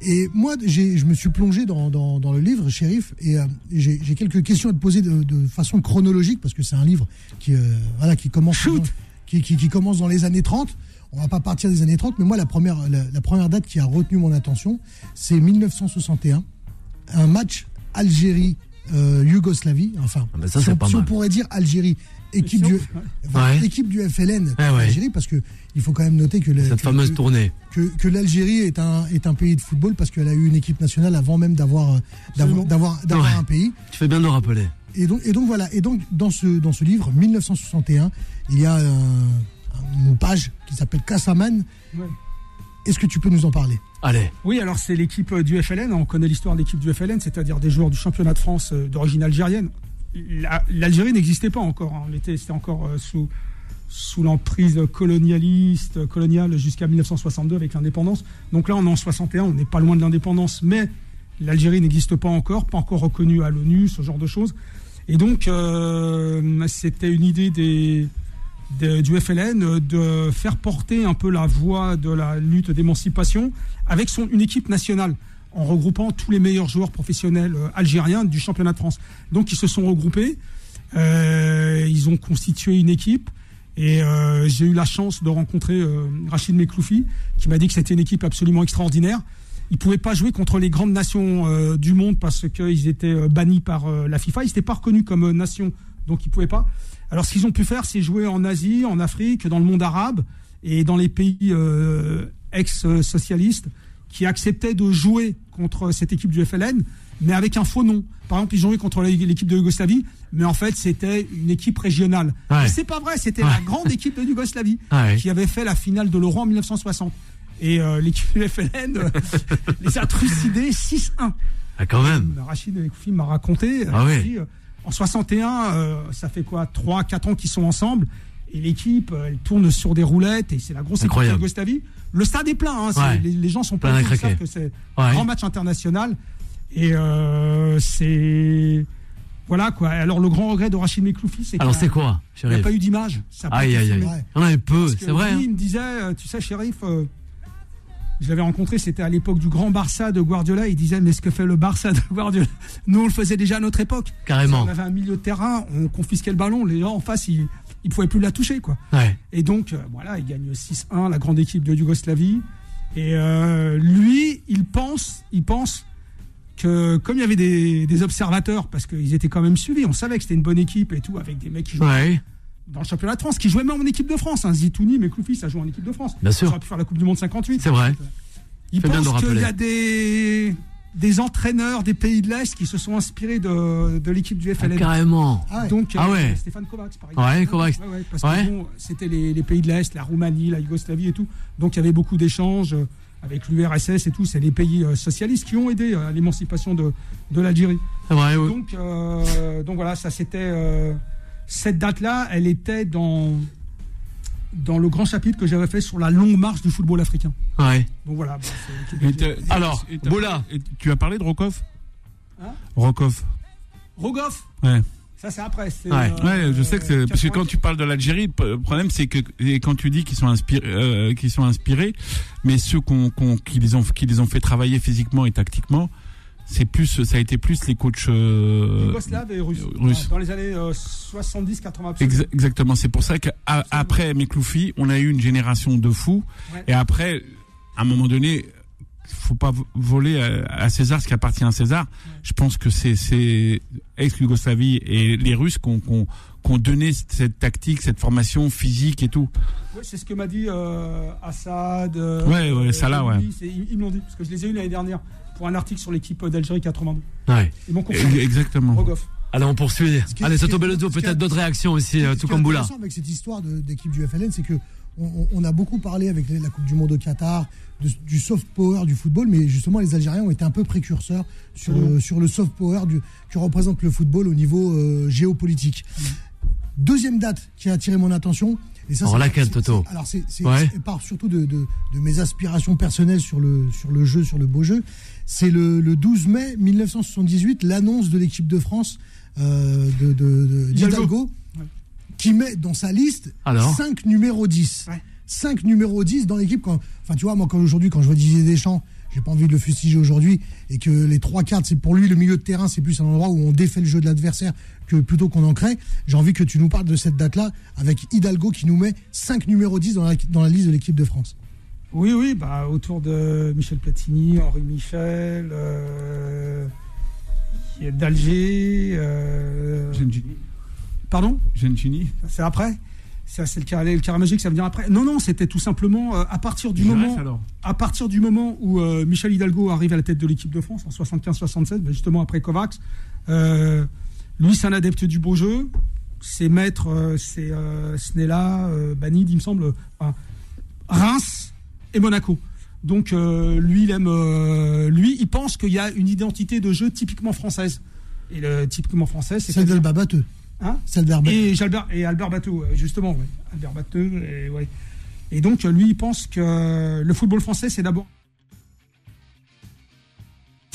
Et moi, je me suis plongé dans, dans, dans le livre, Sheriff, et euh, j'ai quelques questions à te poser de, de façon chronologique parce que c'est un livre qui, euh, voilà, qui, commence dans, qui, qui, qui commence dans les années 30. On va pas partir des années 30, mais moi, la première, la, la première date qui a retenu mon attention, c'est 1961, un match Algérie-Yougoslavie. enfin, Ah, ça, si, on, pas si on mal. pourrait dire Algérie, équipe Si on- du, enfin, Ouais. équipe du FLN Ouais, ouais. Algérie, parce que il faut quand même noter que, Cette que- fameuse que- tournée. que, que l'Algérie est un, est un pays de football parce qu'elle a eu une équipe nationale avant même d'avoir euh, d'avoir d'avoir d'avoir Ouais. un pays. Tu fais bien de le rappeler. Et donc, et donc voilà. Et donc dans ce dans ce livre 1961, il y a un- une page qui s'appelle Kassaman. Est-ce que tu peux nous en parler? Allez. Oui, alors c'est l'équipe euh, du FLN. On connaît l'histoire de l'équipe du FLN, c'est-à-dire des joueurs du championnat de France euh, d'origine algérienne. La- L'Algérie n'existait pas encore. hein. On était, c'était encore euh, sous sous l'emprise colonialiste, coloniale jusqu'à 1962 avec l'indépendance. Donc là, on est en 61, on n'est pas loin de l'indépendance, mais l'Algérie n'existe pas encore, pas encore reconnue à l'ONU, ce genre de choses. Et donc, euh, c'était une idée des, du FLN euh, de faire porter un peu la voix de la lutte d'émancipation avec son, une équipe nationale, en regroupant tous les meilleurs joueurs professionnels euh, algériens du championnat de France. Donc, ils se sont regroupés, euh, ils ont constitué une équipe. Et euh, j'ai eu la chance de rencontrer euh, Rachid Mekloufi, qui m'a dit que c'était une équipe absolument extraordinaire. Ils ne pouvaient pas jouer contre les grandes nations euh, du monde parce qu'ils étaient bannis par la FIFA. Ils n'étaient pas reconnus comme nation, donc ils ne pouvaient pas. Alors ce qu'ils ont pu faire, c'est jouer en Asie, en Afrique, dans le monde arabe et dans les pays euh, ex-socialistes qui acceptaient de jouer contre cette équipe du FLN, mais avec un faux nom. Par exemple, ils jouaient contre l'équipe de Yougoslavie, mais en fait, c'était une équipe régionale. Ouais. C'est pas vrai, c'était Ouais. la grande équipe de Yougoslavie Ouais. qui avait fait la finale de l'Euro en 1960. Et euh, l'équipe du FLN euh, les a trucidés 6-1. Ah, quand même. Rachid Ekoufi m'a raconté. Ah oui. En 61, euh, ça fait quoi 3-4 ans qu'ils sont ensemble. Et l'équipe, euh, elle tourne sur des roulettes. Et c'est la grosse équipe de. Yougoslavie. Le stade est plein. hein, Ouais. les, les gens sont Plein pleins. craquer. que c'est Ouais. un grand match international. Et euh, c'est. Voilà quoi. Alors le grand regret de Rachid Mekloufi, c'est qu'il Alors n'y c'est a, quoi, il y a pas eu d'image. Aïe, aïe, aïe. On avait peu, c'est vrai. hein. il me disait, euh, tu sais, shérif, je l'avais rencontré, c'était à l'époque du grand Barça de Guardiola. Il disait, mais ce que fait le Barça de Guardiola, nous on le faisait déjà à notre époque. Carrément. On avait un milieu de terrain, on confisquait le ballon, les gens en face, ils, il pouvait plus la toucher, quoi. Ouais. Et donc, euh, voilà, il gagne 6-1, la grande équipe de Yougoslavie. Et euh, lui, il pense, il pense que comme il y avait des, des observateurs, parce qu'ils étaient quand même suivis, on savait que c'était une bonne équipe et tout, avec des mecs qui jouaient Ouais. Dans le championnat de France, qui jouaient même en équipe de France. Hein. Zitouni, mais Cloufi, ça joue en équipe de France. Bien sûr. Ça aurait pu faire la Coupe du Monde 58. C'est vrai. Il bien de pense qu'il y a des, des entraîneurs des pays de l'Est qui se sont inspirés de, de l'équipe du Ah, FLN. carrément. Ah ouais. Donc, Ah euh, ouais. Stéphane Kovacs, par exemple. Ouais, Kovacs. Ouais, parce que bon, c'était les, les pays de l'Est, la Roumanie, la Yougoslavie et tout. Donc, il y avait beaucoup d'échanges euh, avec l'URSS et tout. C'est les pays euh, socialistes qui ont aidé euh, à l'émancipation de, de l'Algérie. C'est vrai, oui. Donc, euh, donc voilà, ça c'était. euh, cette date-là, elle était dans, dans le grand chapitre que j'avais fait sur la longue marche du football africain. Ouais. Donc voilà. bon, Alors, et Tu as parlé de Rokov? Hein? Rokov. Rogoff, Ouais. ça c'est après. Ouais. euh, Ouais, je sais que c'est parce que 80. quand tu parles de l'Algérie, le problème c'est que et quand tu dis qu'ils sont inspirés, euh, qu'ils sont inspirés, mais ceux qu'on, qu'on- qui les ont qui les ont fait travailler physiquement et tactiquement, c'est plus ça a été plus les coachs. euh, et russe. russe. Dans les années 70-80. Exa- exactement, c'est pour ça qu'après Mekloufi, on a eu une génération de fous. Ouais. Et après, à un moment donné, faut pas vo- voler à, César ce qui appartient à César. Je pense que c'est ex-Yougoslavie et les Russes qui ont, qui ont- qui ont donné cette tactique, cette formation physique et tout. Ouais, c'est ce que m'a dit euh, Assad. euh, Ouais, ouais, euh, Salah, ouais. Ils me l'ont dit, parce que je les ai eu l'année dernière pour un article sur l'équipe d'Algérie 82. Ouais. Ils m'ont E- confirmé. Exactement. Rogoff. Allez, on poursuit. Qui Allez, qui est- peut-être d'autres réactions aussi, tout comme Boula. avec cette histoire d'équipe du FLN, c'est que on, a beaucoup parlé avec la Coupe du Monde au Qatar de- du soft power du football, mais justement les Algériens ont été un peu précurseurs sur, Mmh. le, sur le soft power du, que représente le football au niveau euh, géopolitique. Deuxième date qui a attiré mon attention. Et ça, Alors, laquelle, Toto Alors c'est c'est- Ouais. part surtout de, de- de mes aspirations personnelles sur le, sur le jeu, sur le beau jeu. C'est le, le 12 mai 1978, l'annonce de l'équipe de France euh, de, de, de- Hidalgo. d'Hidalgo, Ouais. qui met dans sa liste Alors 5 numéros 10. Ouais. 5 numéros 10 dans l'équipe. Enfin, tu vois, moi, quand aujourd'hui, quand je vois Didier Deschamps, j'ai pas envie de le fustiger aujourd'hui, et que les trois quarts, c'est pour lui le milieu de terrain, c'est plus un endroit où on défait le jeu de l'adversaire que plutôt qu'on en crée. J'ai envie que tu nous parles de cette date-là avec Hidalgo qui nous met 5 numéros 10 dans la, dans la liste de l'équipe de France. Oui, oui, bah, autour de Michel Platini, Henri Michel, euh, d'Alger. euh, Gengini. pardon? Gengini. C'est après? Ça, c'est le carré, le carré magique, ça vient après. Non, non, c'était tout simplement euh, à partir du moment, alors. à partir du moment où euh, Michel Hidalgo arrive à la tête de l'équipe de France en 75-77, ben, justement après Kovacs, euh, lui c'est un adepte du beau jeu. Ses maîtres, euh, c'est euh, Snella, euh, Banid, il me semble, enfin, Reims et Monaco. Donc euh, lui, il aime, lui, il pense qu'il y a une identité de jeu typiquement française. Et le typiquement français, c'est Celle d'Alba Batteux. Hein Celle d'Alba et, Jalbert, et Albert Bateau, justement, ouais. Albert Bateau, et, ouais. et donc lui, il pense que le football français, c'est d'abord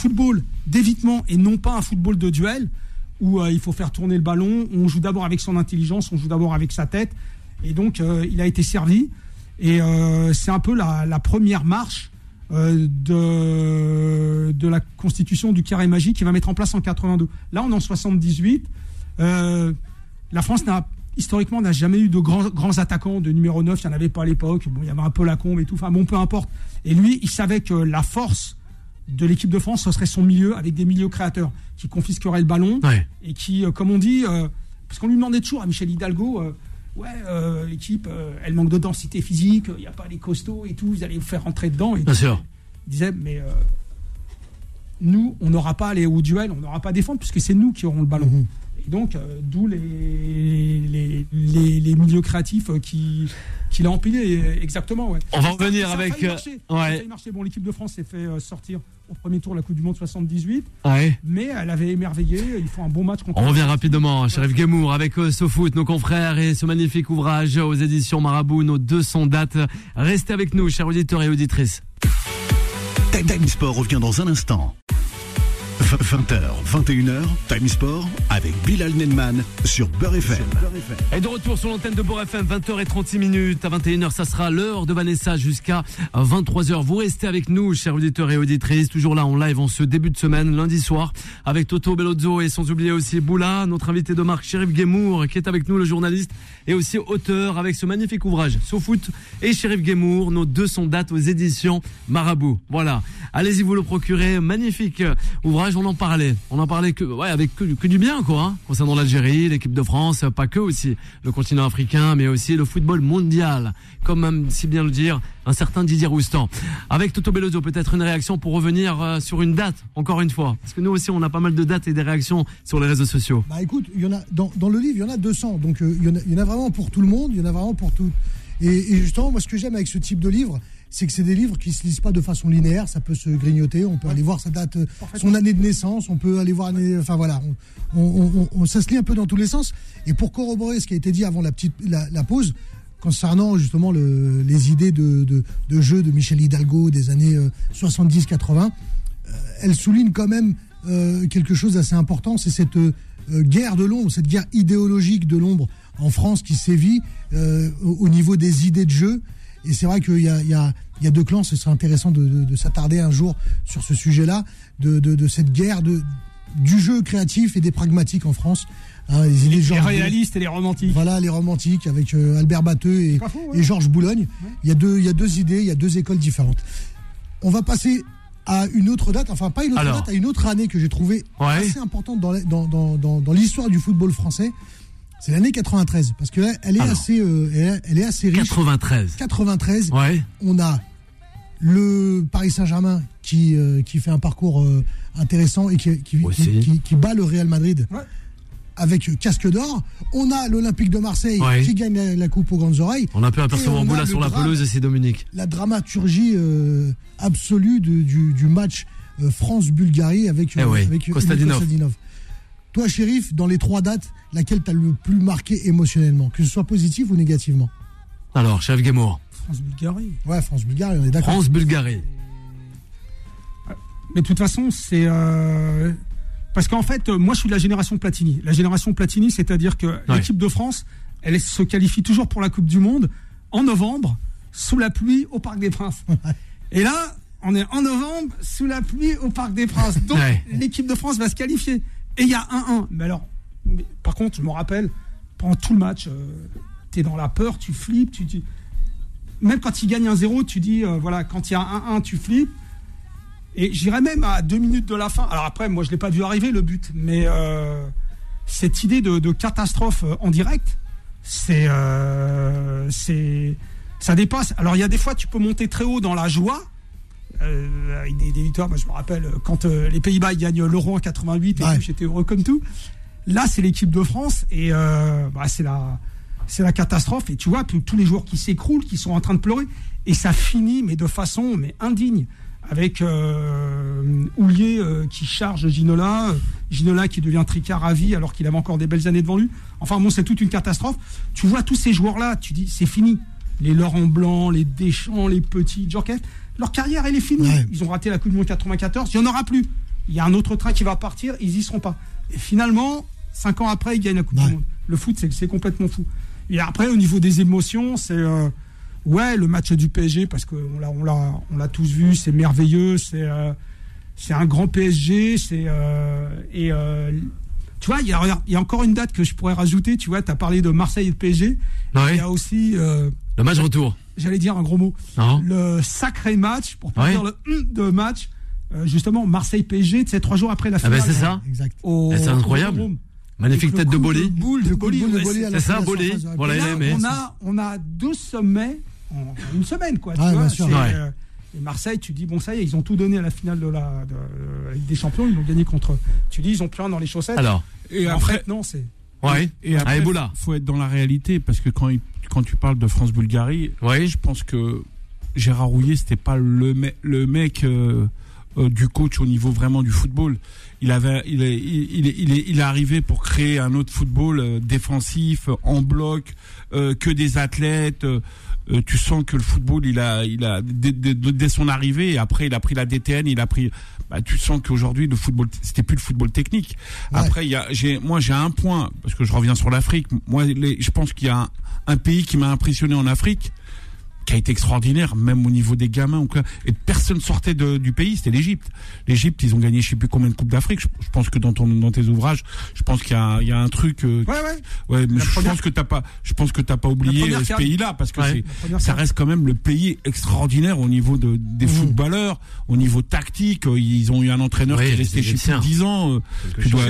football d'évitement et non pas un football de duel où euh, il faut faire tourner le ballon. On joue d'abord avec son intelligence, on joue d'abord avec sa tête. Et donc, euh, il a été servi. Et euh, c'est un peu la, première marche de, la constitution du carré magique qui va mettre en place en 82. Là, on est en 78. Euh, la France n'a historiquement n'a jamais eu de grands, grands attaquants de numéro 9, il n'y en avait pas à l'époque. Bon, il y avait un peu la combe et tout, enfin bon, peu importe. Et lui, il savait que la force de l'équipe de France, ce serait son milieu, avec des milieux créateurs qui confisqueraient le ballon Ouais. et qui, euh, comme on dit, euh, parce qu'on lui demandait toujours à Michel Hidalgo, euh, ouais, l'équipe, elle manque de densité physique, il n'y a pas les costauds et tout, vous allez vous faire rentrer dedans. Et Bien sûr. il disait, mais nous, on n'aura pas à aller au duel, on n'aura pas à défendre, puisque c'est nous qui aurons le ballon. Mhm. Et donc, euh, d'où les, les, les, les milieux créatifs euh, qui, qu'il a empilés, euh, exactement. Ouais. On va revenir ça a avec, failli euh, marcher. Ça a ouais. failli marcher. Bon, l'équipe de France s'est fait euh, sortir au premier tour de la Coupe du Monde 78, Ouais. mais elle avait émerveillé. Ils font un bon match contre On revient rapidement, Sheriff Guémour, avec euh, SoFoot, nos confrères, et ce magnifique ouvrage aux éditions Marabout, nos 200 dates. Restez avec nous, chers auditeurs et auditrices. Time Sport revient dans un instant. 20h, 21h, Time Sport avec Bilal Nenman sur Beurre FM. Et de retour sur l'antenne de Beurre FM, 20h36 minutes. À 21h, ça sera l'heure de Vanessa jusqu'à 23h. Vous restez avec nous, chers auditeurs et auditrices, toujours là en live en ce début de semaine, lundi soir, avec Toto Bellozzo et sans oublier aussi Boula, notre invité de marque, Sheriff Guémour, qui est avec nous, le journaliste, et aussi auteur avec ce magnifique ouvrage, SoFoot et Sheriff Guémour, nos deux sont dates aux éditions Marabout. Voilà. Allez-y vous le procurer, magnifique ouvrage, on en parlait. On en parlait que, avec que, du bien, quoi, hein, concernant l'Algérie, l'équipe de France, pas que aussi le continent africain, mais aussi le football mondial, comme même, si bien le dire, un certain Didier Roustan. Avec Toto Bellozo, peut-être une réaction pour revenir euh, sur une date, encore une fois. Parce que nous aussi, on a pas mal de dates et des réactions sur les réseaux sociaux. Bah écoute, il y en a, dans, le livre, il y en a 200. Donc euh, il, y en a, il, y en a, vraiment pour tout le monde, il y en a vraiment pour tout. Et, et justement, moi, ce que j'aime avec ce type de livre, c'est que c'est des livres qui se lisent pas de façon linéaire, ça peut se grignoter, on peut aller voir sa date, son année de naissance, on peut aller voir, enfin voilà, on, on, on, ça se lit un peu dans tous les sens. Et pour corroborer ce qui a été dit avant la petite la, la pause, concernant justement le, les idées de, de, de, jeu de Michel Hidalgo des années 70-80, euh, elle souligne quand même euh, quelque chose d'assez important, c'est cette euh, guerre de l'ombre, cette guerre idéologique de l'ombre en France qui sévit euh, au niveau des idées de jeu. Et c'est vrai qu'il y a, il y, a, il y a deux clans, ce serait intéressant de, de, de s'attarder un jour sur ce sujet-là, de, de, cette guerre de, du jeu créatif et des pragmatiques en France. Hein, les, les, les réalistes et les romantiques. Voilà, les romantiques avec euh, Albert Batteux et, faux, ouais. et Georges Boulogne. Ouais. Il, y a deux, il y a deux idées, il y a deux écoles différentes. On va passer à une autre date, enfin pas une autre Alors. date, à une autre année que j'ai trouvée Ouais. assez importante dans, dans, dans, dans, dans l'histoire du football français. C'est l'année 93 parce que là, elle est Alors. assez, euh, elle, est- elle est assez riche. 93. 93. Ouais. On a le Paris Saint-Germain qui, euh, qui fait un parcours euh, intéressant et qui, qui, Aussi. qui, qui- qui bat le Real Madrid Ouais. avec casque d'or. On a l'Olympique de Marseille Ouais. qui gagne la, la coupe aux grandes oreilles. On a pu apercevoir Boula sur la pelouse et c'est Dominique. La dramaturgie euh, absolue de- du, du match euh, France-Bulgarie avec, Eh ouais, avec Kostadinov. Kostadinov. Toi, shérif, dans les trois dates, laquelle t'as le plus marqué émotionnellement, que ce soit positif ou négativement Alors, chef Guémour. France-Bulgarie. Ouais, France-Bulgarie, on est d'accord. France-Bulgarie. Mais de toute façon, c'est. euh, Parce qu'en fait, euh, moi, je suis de la génération Platini. La génération Platini, c'est-à-dire que l'équipe de France, elle se qualifie toujours pour la Coupe du Monde en novembre, sous la pluie, au Parc des Princes. Et là, on est en novembre, sous la pluie, au Parc des Princes. Donc, Ouais. l'équipe de France va se qualifier. Et il y a 1-1. Mais alors, par contre, je me rappelle, pendant tout le match, tu es dans la peur, tu flippes, tu. Même quand il gagne 1-0, tu dis, euh, voilà, quand il y a 1-1, tu flippes. Et j'irais même à deux minutes de la fin. Alors après, moi, je l'ai pas vu arriver le but, mais euh, cette idée de, de catastrophe euh, en direct, c'est, euh, c'est, ça dépasse. Alors il y a des fois, tu peux monter très haut dans la joie. Euh, avec des, des victoires, moi je me rappelle euh, quand euh, les Pays-Bas gagnent l'Euro en 88 et Ouais. j'étais heureux comme tout. Là, c'est l'équipe de France et bah, c'est la, c'est la catastrophe. Et tu vois, tous les joueurs qui s'écroulent, qui sont en train de pleurer, et ça finit, mais de façon mais indigne, avec euh, euh, qui charge Ginola, euh, Ginola qui devient tricard à vie alors qu'il avait encore des belles années devant lui. Enfin bon, c'est toute une catastrophe. Tu vois tous ces joueurs-là, tu dis c'est fini. Les Laurent Blanc, les Deschamps, les petits Djorkaeff, leur carrière elle est finie. Ouais. Ils ont raté la Coupe du Monde 94, il n'y en aura plus. Il y a un autre train qui va partir, ils y seront pas. Et finalement, cinq ans après, ils gagnent la Coupe Ouais. du Monde. Le foot, c'est complètement fou. Et après, au niveau des émotions, c'est euh, ouais le match du PSG parce qu'on l'a on l'a on l'a tous vu, c'est merveilleux, c'est euh, c'est un grand PSG, c'est euh, et euh, tu vois, il y a, regarde, il y a encore une date que je pourrais rajouter. Tu vois, tu as parlé de Marseille et de PSG. Ouais. Il y a aussi, euh, Le match retour. J'allais dire un gros mot, Non le sacré match, pour pas Ouais. dire le hum de match, euh, justement Marseille-PSG, tu sais, trois jours après la Ah finale. ben c'est ça. Exact. Eh, c'est incroyable. Magnifique tête de Boli. boule de c'est- C'est ça, aimé. on a, on a deux sommets en une semaine, quoi. Tu vois, bien sûr. c'est, Ouais. euh, et Marseille, tu dis, bon, ça y est, ils ont tout donné à la finale de la, de, de la Ligue des Champions, ils l'ont gagné contre. Tu dis, ils ont plus rien dans les chaussettes. Alors, Et en après, fait, non, c'est. Ouais. et après, faut être dans la réalité parce que quand, il- quand tu parles de France-Bulgarie, je pense que Gérard Rouillet, c'était pas le, me- le mec euh, du coach au niveau vraiment du football. Il avait, il est, il est, il est, il est arrivé pour créer un autre football euh, défensif, en bloc, euh, que des athlètes. euh, euh, tu sens que le football, il a, il a dès, dès- dès son arrivée, et après il a pris la DTN, il a pris. Bah, tu sens qu'aujourd'hui le football, c'était plus le football technique. Ouais. Après, il y a, j'ai, moi j'ai un point parce que je reviens sur l'Afrique. Moi, les- je pense qu'il y a un, un pays qui m'a impressionné en Afrique qui a été extraordinaire, même au niveau des gamins. ou quoi. Et personne sortait de- du pays, c'était l'Égypte. L'Égypte, ils ont gagné je sais plus combien de coupes d'Afrique. Je, je pense que dans ton dans tes ouvrages, je pense qu'il y a, il y a un truc. euh, Ouais, ouais. ouais, mais je première- pense que t'as pas, je pense que t'as pas oublié euh, ce carte. pays-là parce que Ouais. ça carte. reste quand même le pays extraordinaire au niveau de, des Mmh. footballeurs, au niveau tactique. Euh, Ils ont eu un entraîneur qui est resté chez plus de 10 ans. euh, tu dois-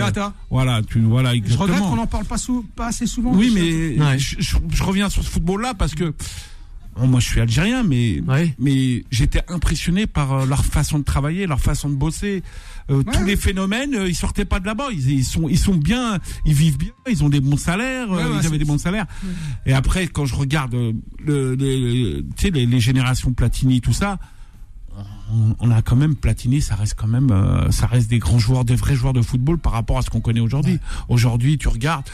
voilà, tu voilà Je exactement. regrette qu'on n'en parle pas, sou- pas assez souvent. Oui, mais Ouais. je, je- je reviens sur ce football-là parce que bon, moi je suis algérien, mais Ouais. mais j'étais impressionné par euh, leur façon de travailler, leur façon de bosser. Euh, Ouais. Tous les phénomènes, euh, ils sortaient pas de là-bas. Ils, ils sont ils sont bien, ils vivent bien, ils ont des bons salaires, euh, Ouais, ils avaient des bons salaires. Et après, quand je regarde euh, le, le- tu sais les, les générations Platini, tout ça. On, on a quand même Platini, ça reste quand même, euh, ça reste des grands joueurs, des vrais joueurs de football par rapport à ce qu'on connaît aujourd'hui. Aujourd'hui, tu regardes,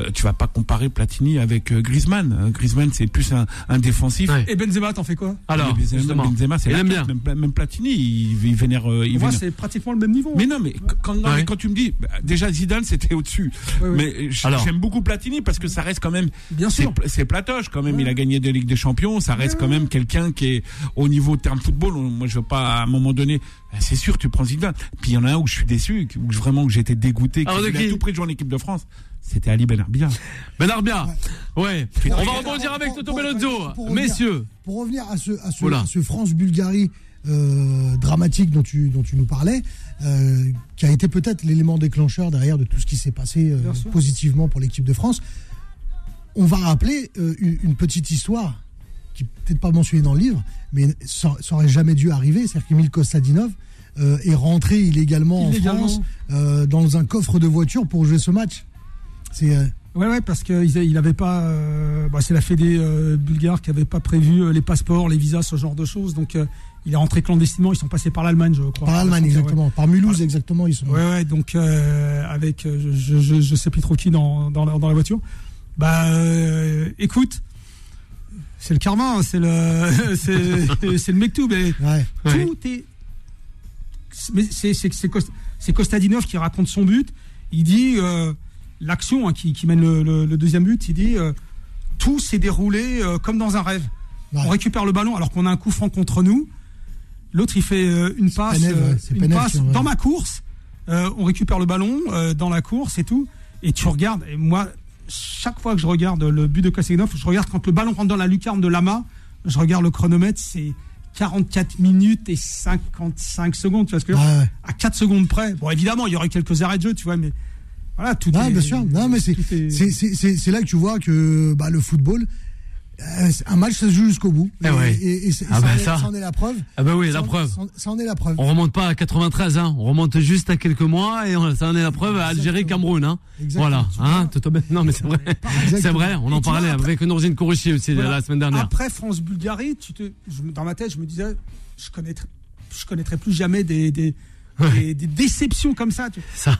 euh, tu vas pas comparer Platini avec euh, Griezmann. Euh, Griezmann, c'est plus un, un défensif. Ouais. Et Benzema, t'en fais quoi? Alors, Benzema, Benzema, c'est il la aime tête. bien. Même, même Platini, il, il vénère. euh, il moi, c'est pratiquement le même niveau. Mais non, mais quand, non, Ouais. mais quand tu me dis, bah, déjà Zidane, c'était au-dessus. Mais j'aime beaucoup Platini parce que ça reste quand même, Bien c'est sûr. c'est platoche quand même. Il a gagné des Ligues des Champions. Ça reste quand même quelqu'un qui est au niveau terme football. on- Moi, je veux pas à un moment donné. bah, C'est sûr, tu prends Zidane. Puis il y en a un où je suis déçu, où vraiment où j'étais dégoûté, qui à qui tout prix de jouer en équipe de France. C'était Ali Ben Arbia. Ben Arbia. Ouais. On va rebondir avec Toto Bellozzo. pour revenir- Messieurs. Pour revenir à ce, à ce, Oula. à ce France-Bulgarie euh, dramatique dont tu, dont tu nous parlais, euh, qui a été peut-être l'élément déclencheur derrière de tout ce qui s'est passé euh, positivement pour l'équipe de France, on va rappeler euh, une, une petite histoire qui n'est peut-être pas mentionnée dans le livre, mais ça, ça aurait jamais dû arriver. C'est-à-dire qu'Emile Kostadinov euh, est rentré illégalement, Illégalement. en France euh, dans un coffre de voiture pour jouer ce match. C'est euh, Ouais, ouais, parce qu'il il avait pas. bah, c'est la Fédé bulgare qui avait pas prévu les passeports, les visas, ce genre de choses. Donc, il est rentré clandestinement. Ils sont passés par l'Allemagne, je crois. par l'Allemagne Ouais. exactement, par Mulhouse exactement. Ils sont. Ouais, ouais, donc euh, avec je, je, je sais plus trop qui dans, dans, la, dans la voiture. Bah, euh, écoute, c'est le karma, hein, c'est le c'est le et Ouais. Ouais. Tout est. Mais c'est c'est c'est Kost- c'est Kostadinov qui raconte son but. Il dit euh, l'action hein, qui, qui mène le, le- le deuxième but. Il dit euh, tout s'est déroulé euh, comme dans un rêve. Ouais. On récupère le ballon alors qu'on a un coup franc contre nous. L'autre il fait une passe, une passe dans ma course. On récupère le ballon dans la course et tout. Et tu regardes. Et moi, chaque fois que je regarde le but de Kostadinov, je regarde quand le ballon rentre dans la lucarne de Lama. Je regarde le chronomètre, c'est 44 minutes et 55 secondes. Tu vois ce que je veux dire Ouais, ouais. À 4 secondes près. Bon, évidemment, il y aurait quelques arrêts de jeu, tu vois, mais voilà, tout Ah, est. bien sûr. Non, mais c'est est- là que tu vois que bah, le football, un match, ça se joue jusqu'au bout. Eh ouais. et, et c'est- Ah ça, bah en est, ça. en est la preuve. Ah bah oui, la en- preuve. Ça en, est la preuve. On remonte pas à 93, hein. On remonte juste à quelques mois et on- ça en est la preuve à Algérie, Cameroun, hein. Exactement. Voilà, hein. vois. Non, mais c'est vrai. C'est vrai. On en vois, parlait avec Norzine Kourouchi aussi Voilà. la semaine dernière. Après France-Bulgarie, tu te, je dans ma tête, je me disais, je connaîtrai, je connaîtrai plus jamais des, des, des, des déceptions comme ça. Tu... Ça.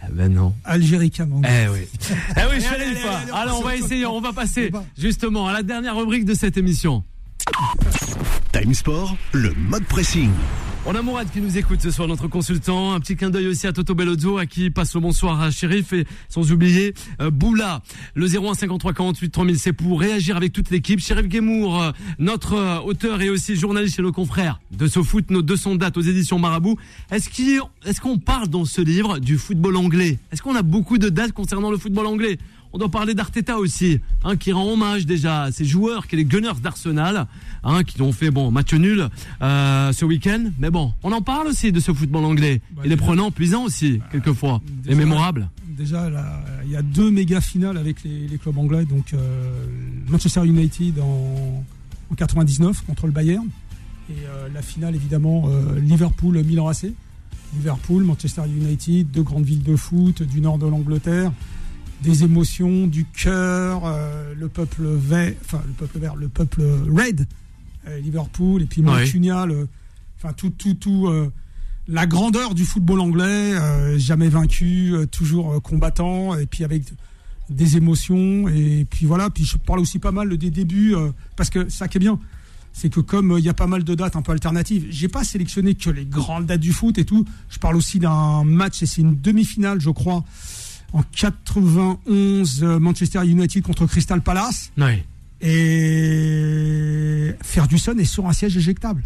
Ah ben non. Algérie, Cameroun. Eh oui. Eh oui, Allez, allez, allez, Alors, on va essayer, on va passer justement à la dernière rubrique de cette émission. Time Sport, le mode pressing. On a Mourad qui nous écoute ce soir, notre consultant. Un petit clin d'œil aussi à Toto Bellozzo, à qui passe le bonsoir à Shérif et sans oublier euh, Boula. Le 01 53 48 3000, c'est pour réagir avec toute l'équipe. Shérif Guémour, euh, notre euh, auteur et aussi journaliste chez nos confrères de SoFoot, nos 200 dates aux éditions Marabout. Est-ce qu'on parle dans ce livre du football anglais? Est-ce qu'on a beaucoup de dates concernant le football anglais? On doit parler d'Arteta aussi, hein, qui rend hommage déjà à ces joueurs, qui est les Gunners d'Arsenal, hein, qui ont fait bon match nul euh, ce week-end. Mais bon, on en parle aussi de ce football anglais. Bah, Il est prenant, puissant aussi, quelquefois, et mémorable. Déjà, là, il y a deux méga finales avec les, les clubs anglais. Donc, euh, Manchester United en, en 99 contre le Bayern. Et euh, la finale, évidemment, Liverpool-Milan AC. Liverpool, Manchester United, deux grandes villes de foot du nord de l'Angleterre. Des émotions, du cœur, euh, le peuple vert, enfin le peuple vert, le peuple red, euh, Liverpool, et puis Ouais. Mancunia, le- enfin tout, tout, tout. euh, la grandeur du football anglais, jamais vaincu, toujours combattant, et puis avec des émotions. Et puis voilà, puis je parle aussi pas mal des débuts, parce que ça qui est bien, c'est que comme il y a pas mal de dates un peu alternatives, j'ai pas sélectionné que les grandes dates du foot et tout. Je parle aussi d'un match, et c'est une demi-finale, je crois, en 91, euh, Manchester United contre Crystal Palace. Ouais. Et Ferguson est sur un siège éjectable.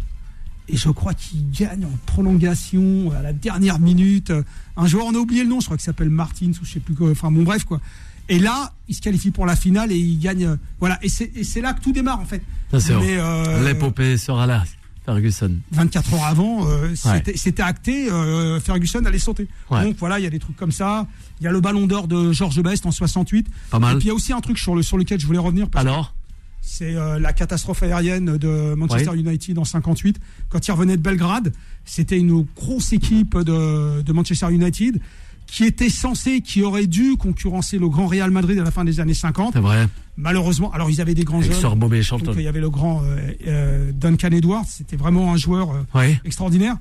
Et je crois qu'il gagne en prolongation à la dernière minute. Un joueur, on a oublié le nom, je crois qu'il s'appelle Martins ou je sais plus quoi. Enfin bon, bref quoi. Et là, il se qualifie pour la finale et il gagne. euh, Voilà. Et c'est là que tout démarre en fait. Euh, L'épopée sera là, Ferguson. 24 heures avant, euh, c'était acté, euh, Ferguson allait sauter. Ouais. Donc voilà, il y a des trucs comme ça. Il y a le ballon d'or de Georges Best en 68. Pas Et mal. puis il y a aussi un truc sur, le, sur lequel je voulais revenir. parce Alors? c'est euh, la catastrophe aérienne de Manchester Ouais. United en 58. Quand ils revenaient de Belgrade, c'était une grosse équipe de, de Manchester United qui était censée, qui aurait dû concurrencer le grand Real Madrid à la fin des années 50. C'est vrai. Malheureusement, alors ils avaient des grands Avec jeunes. Bobby Donc, il y avait le grand euh, euh, Duncan Edwards, c'était vraiment un joueur euh, extraordinaire.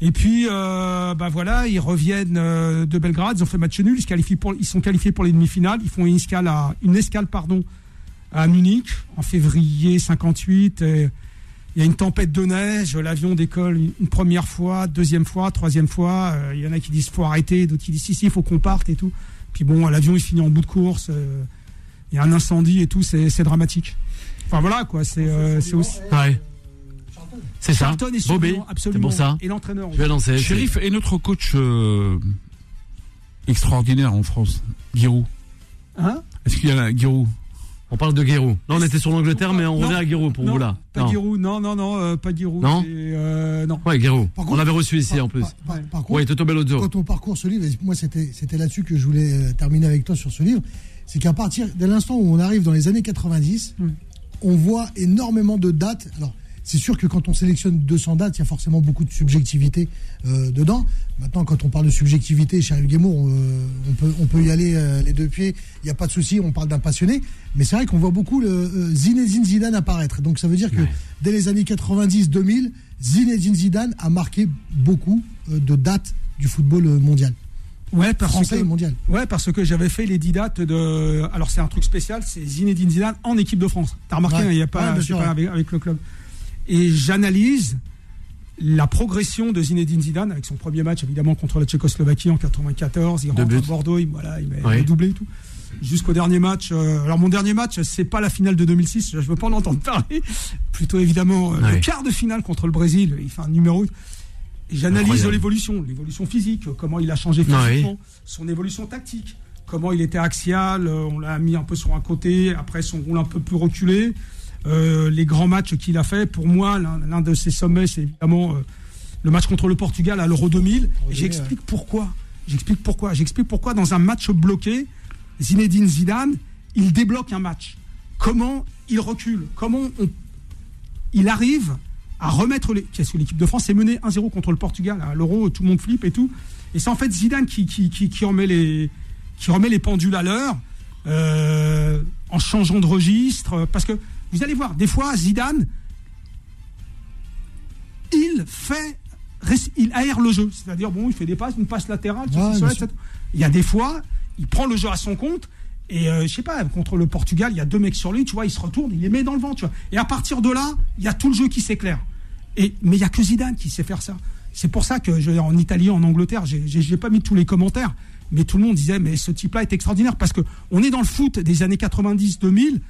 Et puis, bah voilà, ils reviennent de Belgrade, ils ont fait match nul, ils, se qualifient pour, ils sont qualifiés pour les demi-finales, ils font une escale à, une escale pardon, à Munich en février 58. et il y a une tempête de neige, l'avion décolle une, première fois, deuxième fois, troisième fois. euh, Il y en a qui disent faut arrêter, d'autres qui disent si si, il faut qu'on parte et tout. Puis bon, l'avion il finit en bout de course, euh, il y a un incendie et tout, c'est dramatique. Enfin voilà quoi, c'est euh, c'est aussi. Ouais. C'est ça. Charlton est absolument. pour ça. Et l'entraîneur. Je vais lancer. Shérif et notre coach euh, extraordinaire en France, Giroud. Hein? Est-ce qu'il y a un Giroud? On parle de Giroud. Là, on était sur l'Angleterre, mais on Non. revient à Giroud pour non, vous là. Pas Non. Giroud, non, non, non, euh, pas Giroud. Non euh, non. Ouais, Giroud. On l'avait reçu ici Par- en plus. Par, par- par contre, Oui, Toto Bellozzo. quand on parcourt ce livre, et moi c'était c'était là-dessus que je voulais euh, terminer avec toi sur ce livre, c'est qu'à partir de l'instant où on arrive dans les années 90, Mm. on voit énormément de dates. Alors c'est sûr que quand on sélectionne 200 dates, il y a forcément beaucoup de subjectivité euh, dedans. Maintenant, quand on parle de subjectivité, chez Ariel Guémour, euh, on, peut, on peut y aller euh, les deux pieds, il n'y a pas de souci, on parle d'un passionné. Mais c'est vrai qu'on voit beaucoup le Zinedine Zidane apparaître. Donc ça veut dire que Ouais. dès les années 90-2000, Zinedine Zidane a marqué beaucoup de dates du football mondial. Ouais, parce Français que, et mondial. ouais, parce que j'avais fait les 10 dates de. Alors c'est un truc spécial, c'est Zinedine Zidane en équipe de France. T'as remarqué, Ouais. hein, il n'y a pas, Ouais, pas avec le club. Et j'analyse la progression de Zinedine Zidane avec son premier match évidemment contre la Tchécoslovaquie en 94. Il rentre à. Bordeaux, il, voilà, il met doublé et tout. Jusqu'au dernier match. euh, alors mon dernier match, c'est pas la finale de 2006. Je veux pas en entendre parler. Plutôt évidemment euh, le quart de finale contre le Brésil. Il fait un numéro. J'analyse l'évolution, l'évolution physique, comment il a changé physiquement, son évolution tactique, comment il était axial, euh, on l'a mis un peu sur un côté, après son rôle un peu plus reculé, euh, les grands matchs qu'il a fait. Pour moi, l'un de ses sommets, c'est évidemment euh, le match contre le Portugal à l'Euro 2000. Et j'explique pourquoi. J'explique pourquoi. J'explique pourquoi dans un match bloqué, Zinedine Zidane, il débloque un match. Comment il recule? Comment on- il arrive à remettre les. Qu'est-ce que l'équipe de France est menée 1-0 contre le Portugal à l'Euro, tout le monde flippe et tout. Et c'est en fait Zidane qui, qui, qui, qui remet les qui remet les pendules à l'heure euh, en changeant de registre. Parce que vous allez voir, des fois Zidane, il fait il aère le jeu, c'est-à-dire bon, il fait des passes, une passe latérale, Ouais, sûr. etc. Il y a des fois, il prend le jeu à son compte. Et euh, je sais pas, contre le Portugal, il y a deux mecs sur lui, tu vois, il se retourne, il les met dans le vent, tu vois. Et à partir de là, il y a tout le jeu qui s'éclaire. Et mais il y a que Zidane qui sait faire ça. C'est pour ça que je, en Italie, en Angleterre, j'ai pas mis tous les commentaires, mais tout le monde disait mais ce type-là est extraordinaire parce que on est dans le foot des années 90-2000.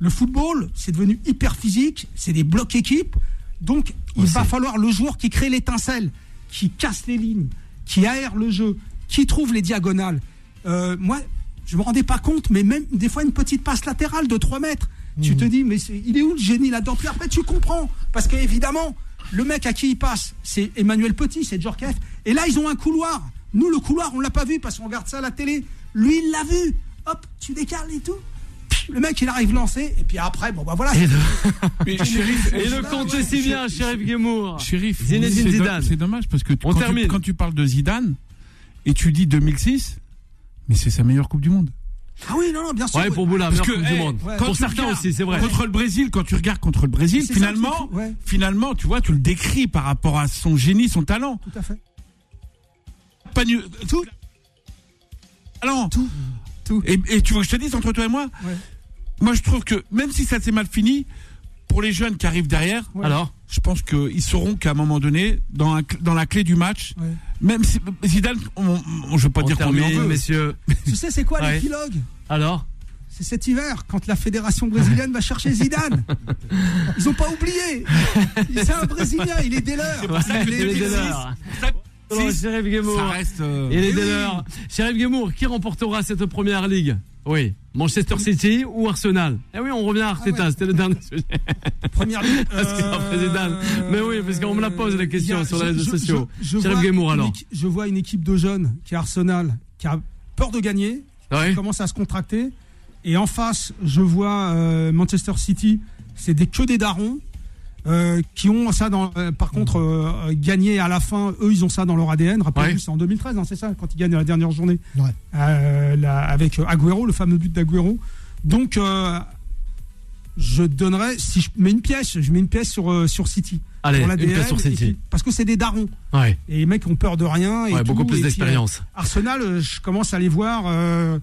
Le football, c'est devenu hyper physique, c'est des blocs équipes. Donc, il va falloir le joueur qui crée l'étincelle, qui casse les lignes, qui aère le jeu, qui trouve les diagonales. Euh, moi, je me rendais pas compte, mais même des fois une petite passe latérale de 3 mètres, tu te dis, mais il est où le génie là-dedans? Puis après, tu comprends. Parce qu'évidemment, le mec à qui il passe, c'est Emmanuel Petit, c'est Djorkaeff. Et là, ils ont un couloir. Nous, le couloir, on l'a pas vu parce qu'on regarde ça à la télé. Lui, il l'a vu. Hop, tu décales et tout. Le mec, il arrive lancé. Et puis après, bon, bah voilà. Et le, Mais Shérif, et le compte si bien, Sheriff Guémour. Shérif, Zinedine c'est Zidane. C'est dommage parce que On quand, termine. tu, quand tu parles de Zidane et tu dis 2006, mais c'est sa meilleure Coupe du Monde. Ah oui, non, non, bien sûr. Ouais, pour vous, la Parce meilleure que, Coupe du hey, monde. ouais, quand Pour certains regardes aussi, c'est vrai. Contre le Brésil, quand tu regardes contre le Brésil, C'est finalement, ouais. finalement, tu vois, tu le décris par rapport à son génie, son talent. Tout à fait. pas nu. Tout. Alors. Tout. Tout. Et, et tu veux que je te dise entre toi et moi? Ouais. Moi, je trouve que même si ça s'est mal fini, pour les jeunes qui arrivent derrière, Ouais. Alors je pense qu'ils sauront qu'à un moment donné, dans, un- dans la clé du match, Ouais. même si Zidane, on, on- je veux pas On dire qu'on lui en termine, veut. messieurs. Tu sais, c'est quoi Ouais. l'épilogue? Alors C'est cet hiver, quand la fédération brésilienne va chercher Zidane. Ils ont pas oublié. C'est un Brésilien, il est dès l'heure. Il est dès l'heure. Alors, Si, Sheriff Guémour. ça reste. Il est dès oui. l'heure. Sheriff Guémour, qui remportera cette première ligue? Oui, Manchester City ou Arsenal? Eh oui, on revient à Arteta, Ah ouais. c'était le dernier sujet. Première un président. Mais oui, parce qu'on me la pose, la question, a- sur les réseaux je- sociaux. Je, je vois alors. je vois une équipe de jeunes qui est Arsenal, qui a peur de gagner, Ouais. qui commence à se contracter. Et en face, je vois euh, Manchester City, c'est des que des darons. Euh, qui ont ça dans euh, par contre euh, euh, gagné à la fin eux ils ont ça dans leur ADN rappelez-vous Ouais. c'est en 2013 hein, c'est ça quand ils gagnent la dernière journée Ouais. euh, la- avec Agüero le fameux but d'Agüero donc euh, je donnerais si je mets une pièce je mets une pièce sur euh, sur City Allez, pour une l'ADN, pièce sur City. puis- parce que c'est des darons Ouais, et les mecs ont peur de rien et ouais tout, beaucoup plus d'expérience. Arsenal je commence à les voir euh,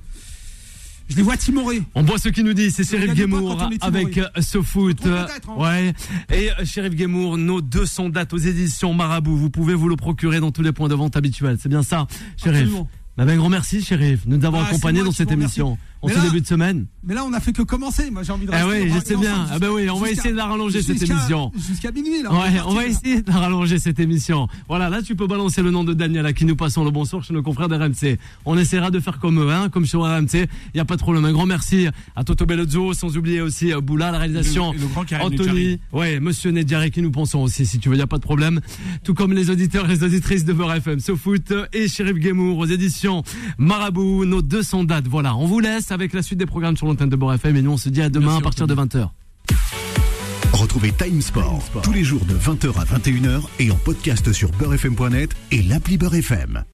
je les vois timorés On voit ce qui nous dit, c'est Sheriff timoré. avec euh, ce foot. Hein. Ouais. Et euh, Sheriff Guémour, nos 200 dates aux éditions Marabout. Vous pouvez vous le procurer dans tous les points de vente habituels. C'est bien ça, Sheriff. Absolument. Bah, ben, grand merci, Sheriff, de nous avoir Ah, accompagnés dans cette remercie. En ce début de semaine. mais là on a fait que commencer moi j'ai envie de Ah rester oui, on va je sais bien. Ah bah oui, on va essayer de la rallonger cette émission. jusqu'à minuit là Ouais, on va essayer de rallonger cette émission. Voilà, là tu peux balancer le nom de Daniel à qui nous passons le bonsoir chez nos confrères d'RMC. On essaiera de faire comme eux, hein, comme sur RMC. Il n'y a pas de problème. Un grand merci à Toto Bellozzo, sans oublier aussi euh, Boula, la réalisation. Et le- et le grand Karim Anthony, ouais, Monsieur Nedjari qui nous pensons aussi, si tu veux, il n'y a pas de problème. Tout comme les auditeurs et les auditrices de Beurre FM, SoFoot et Sheriff Guémour aux éditions Marabout, nos 200 dates. Voilà, on vous laisse avec la suite des programmes sur l'antenne de Beurre FM et nous on se dit à demain Merci, à partir de 20h. Retrouvez Time Sport, tous les jours de 20h à 21h et en podcast sur beurrefm.net et l'appli Beurre FM.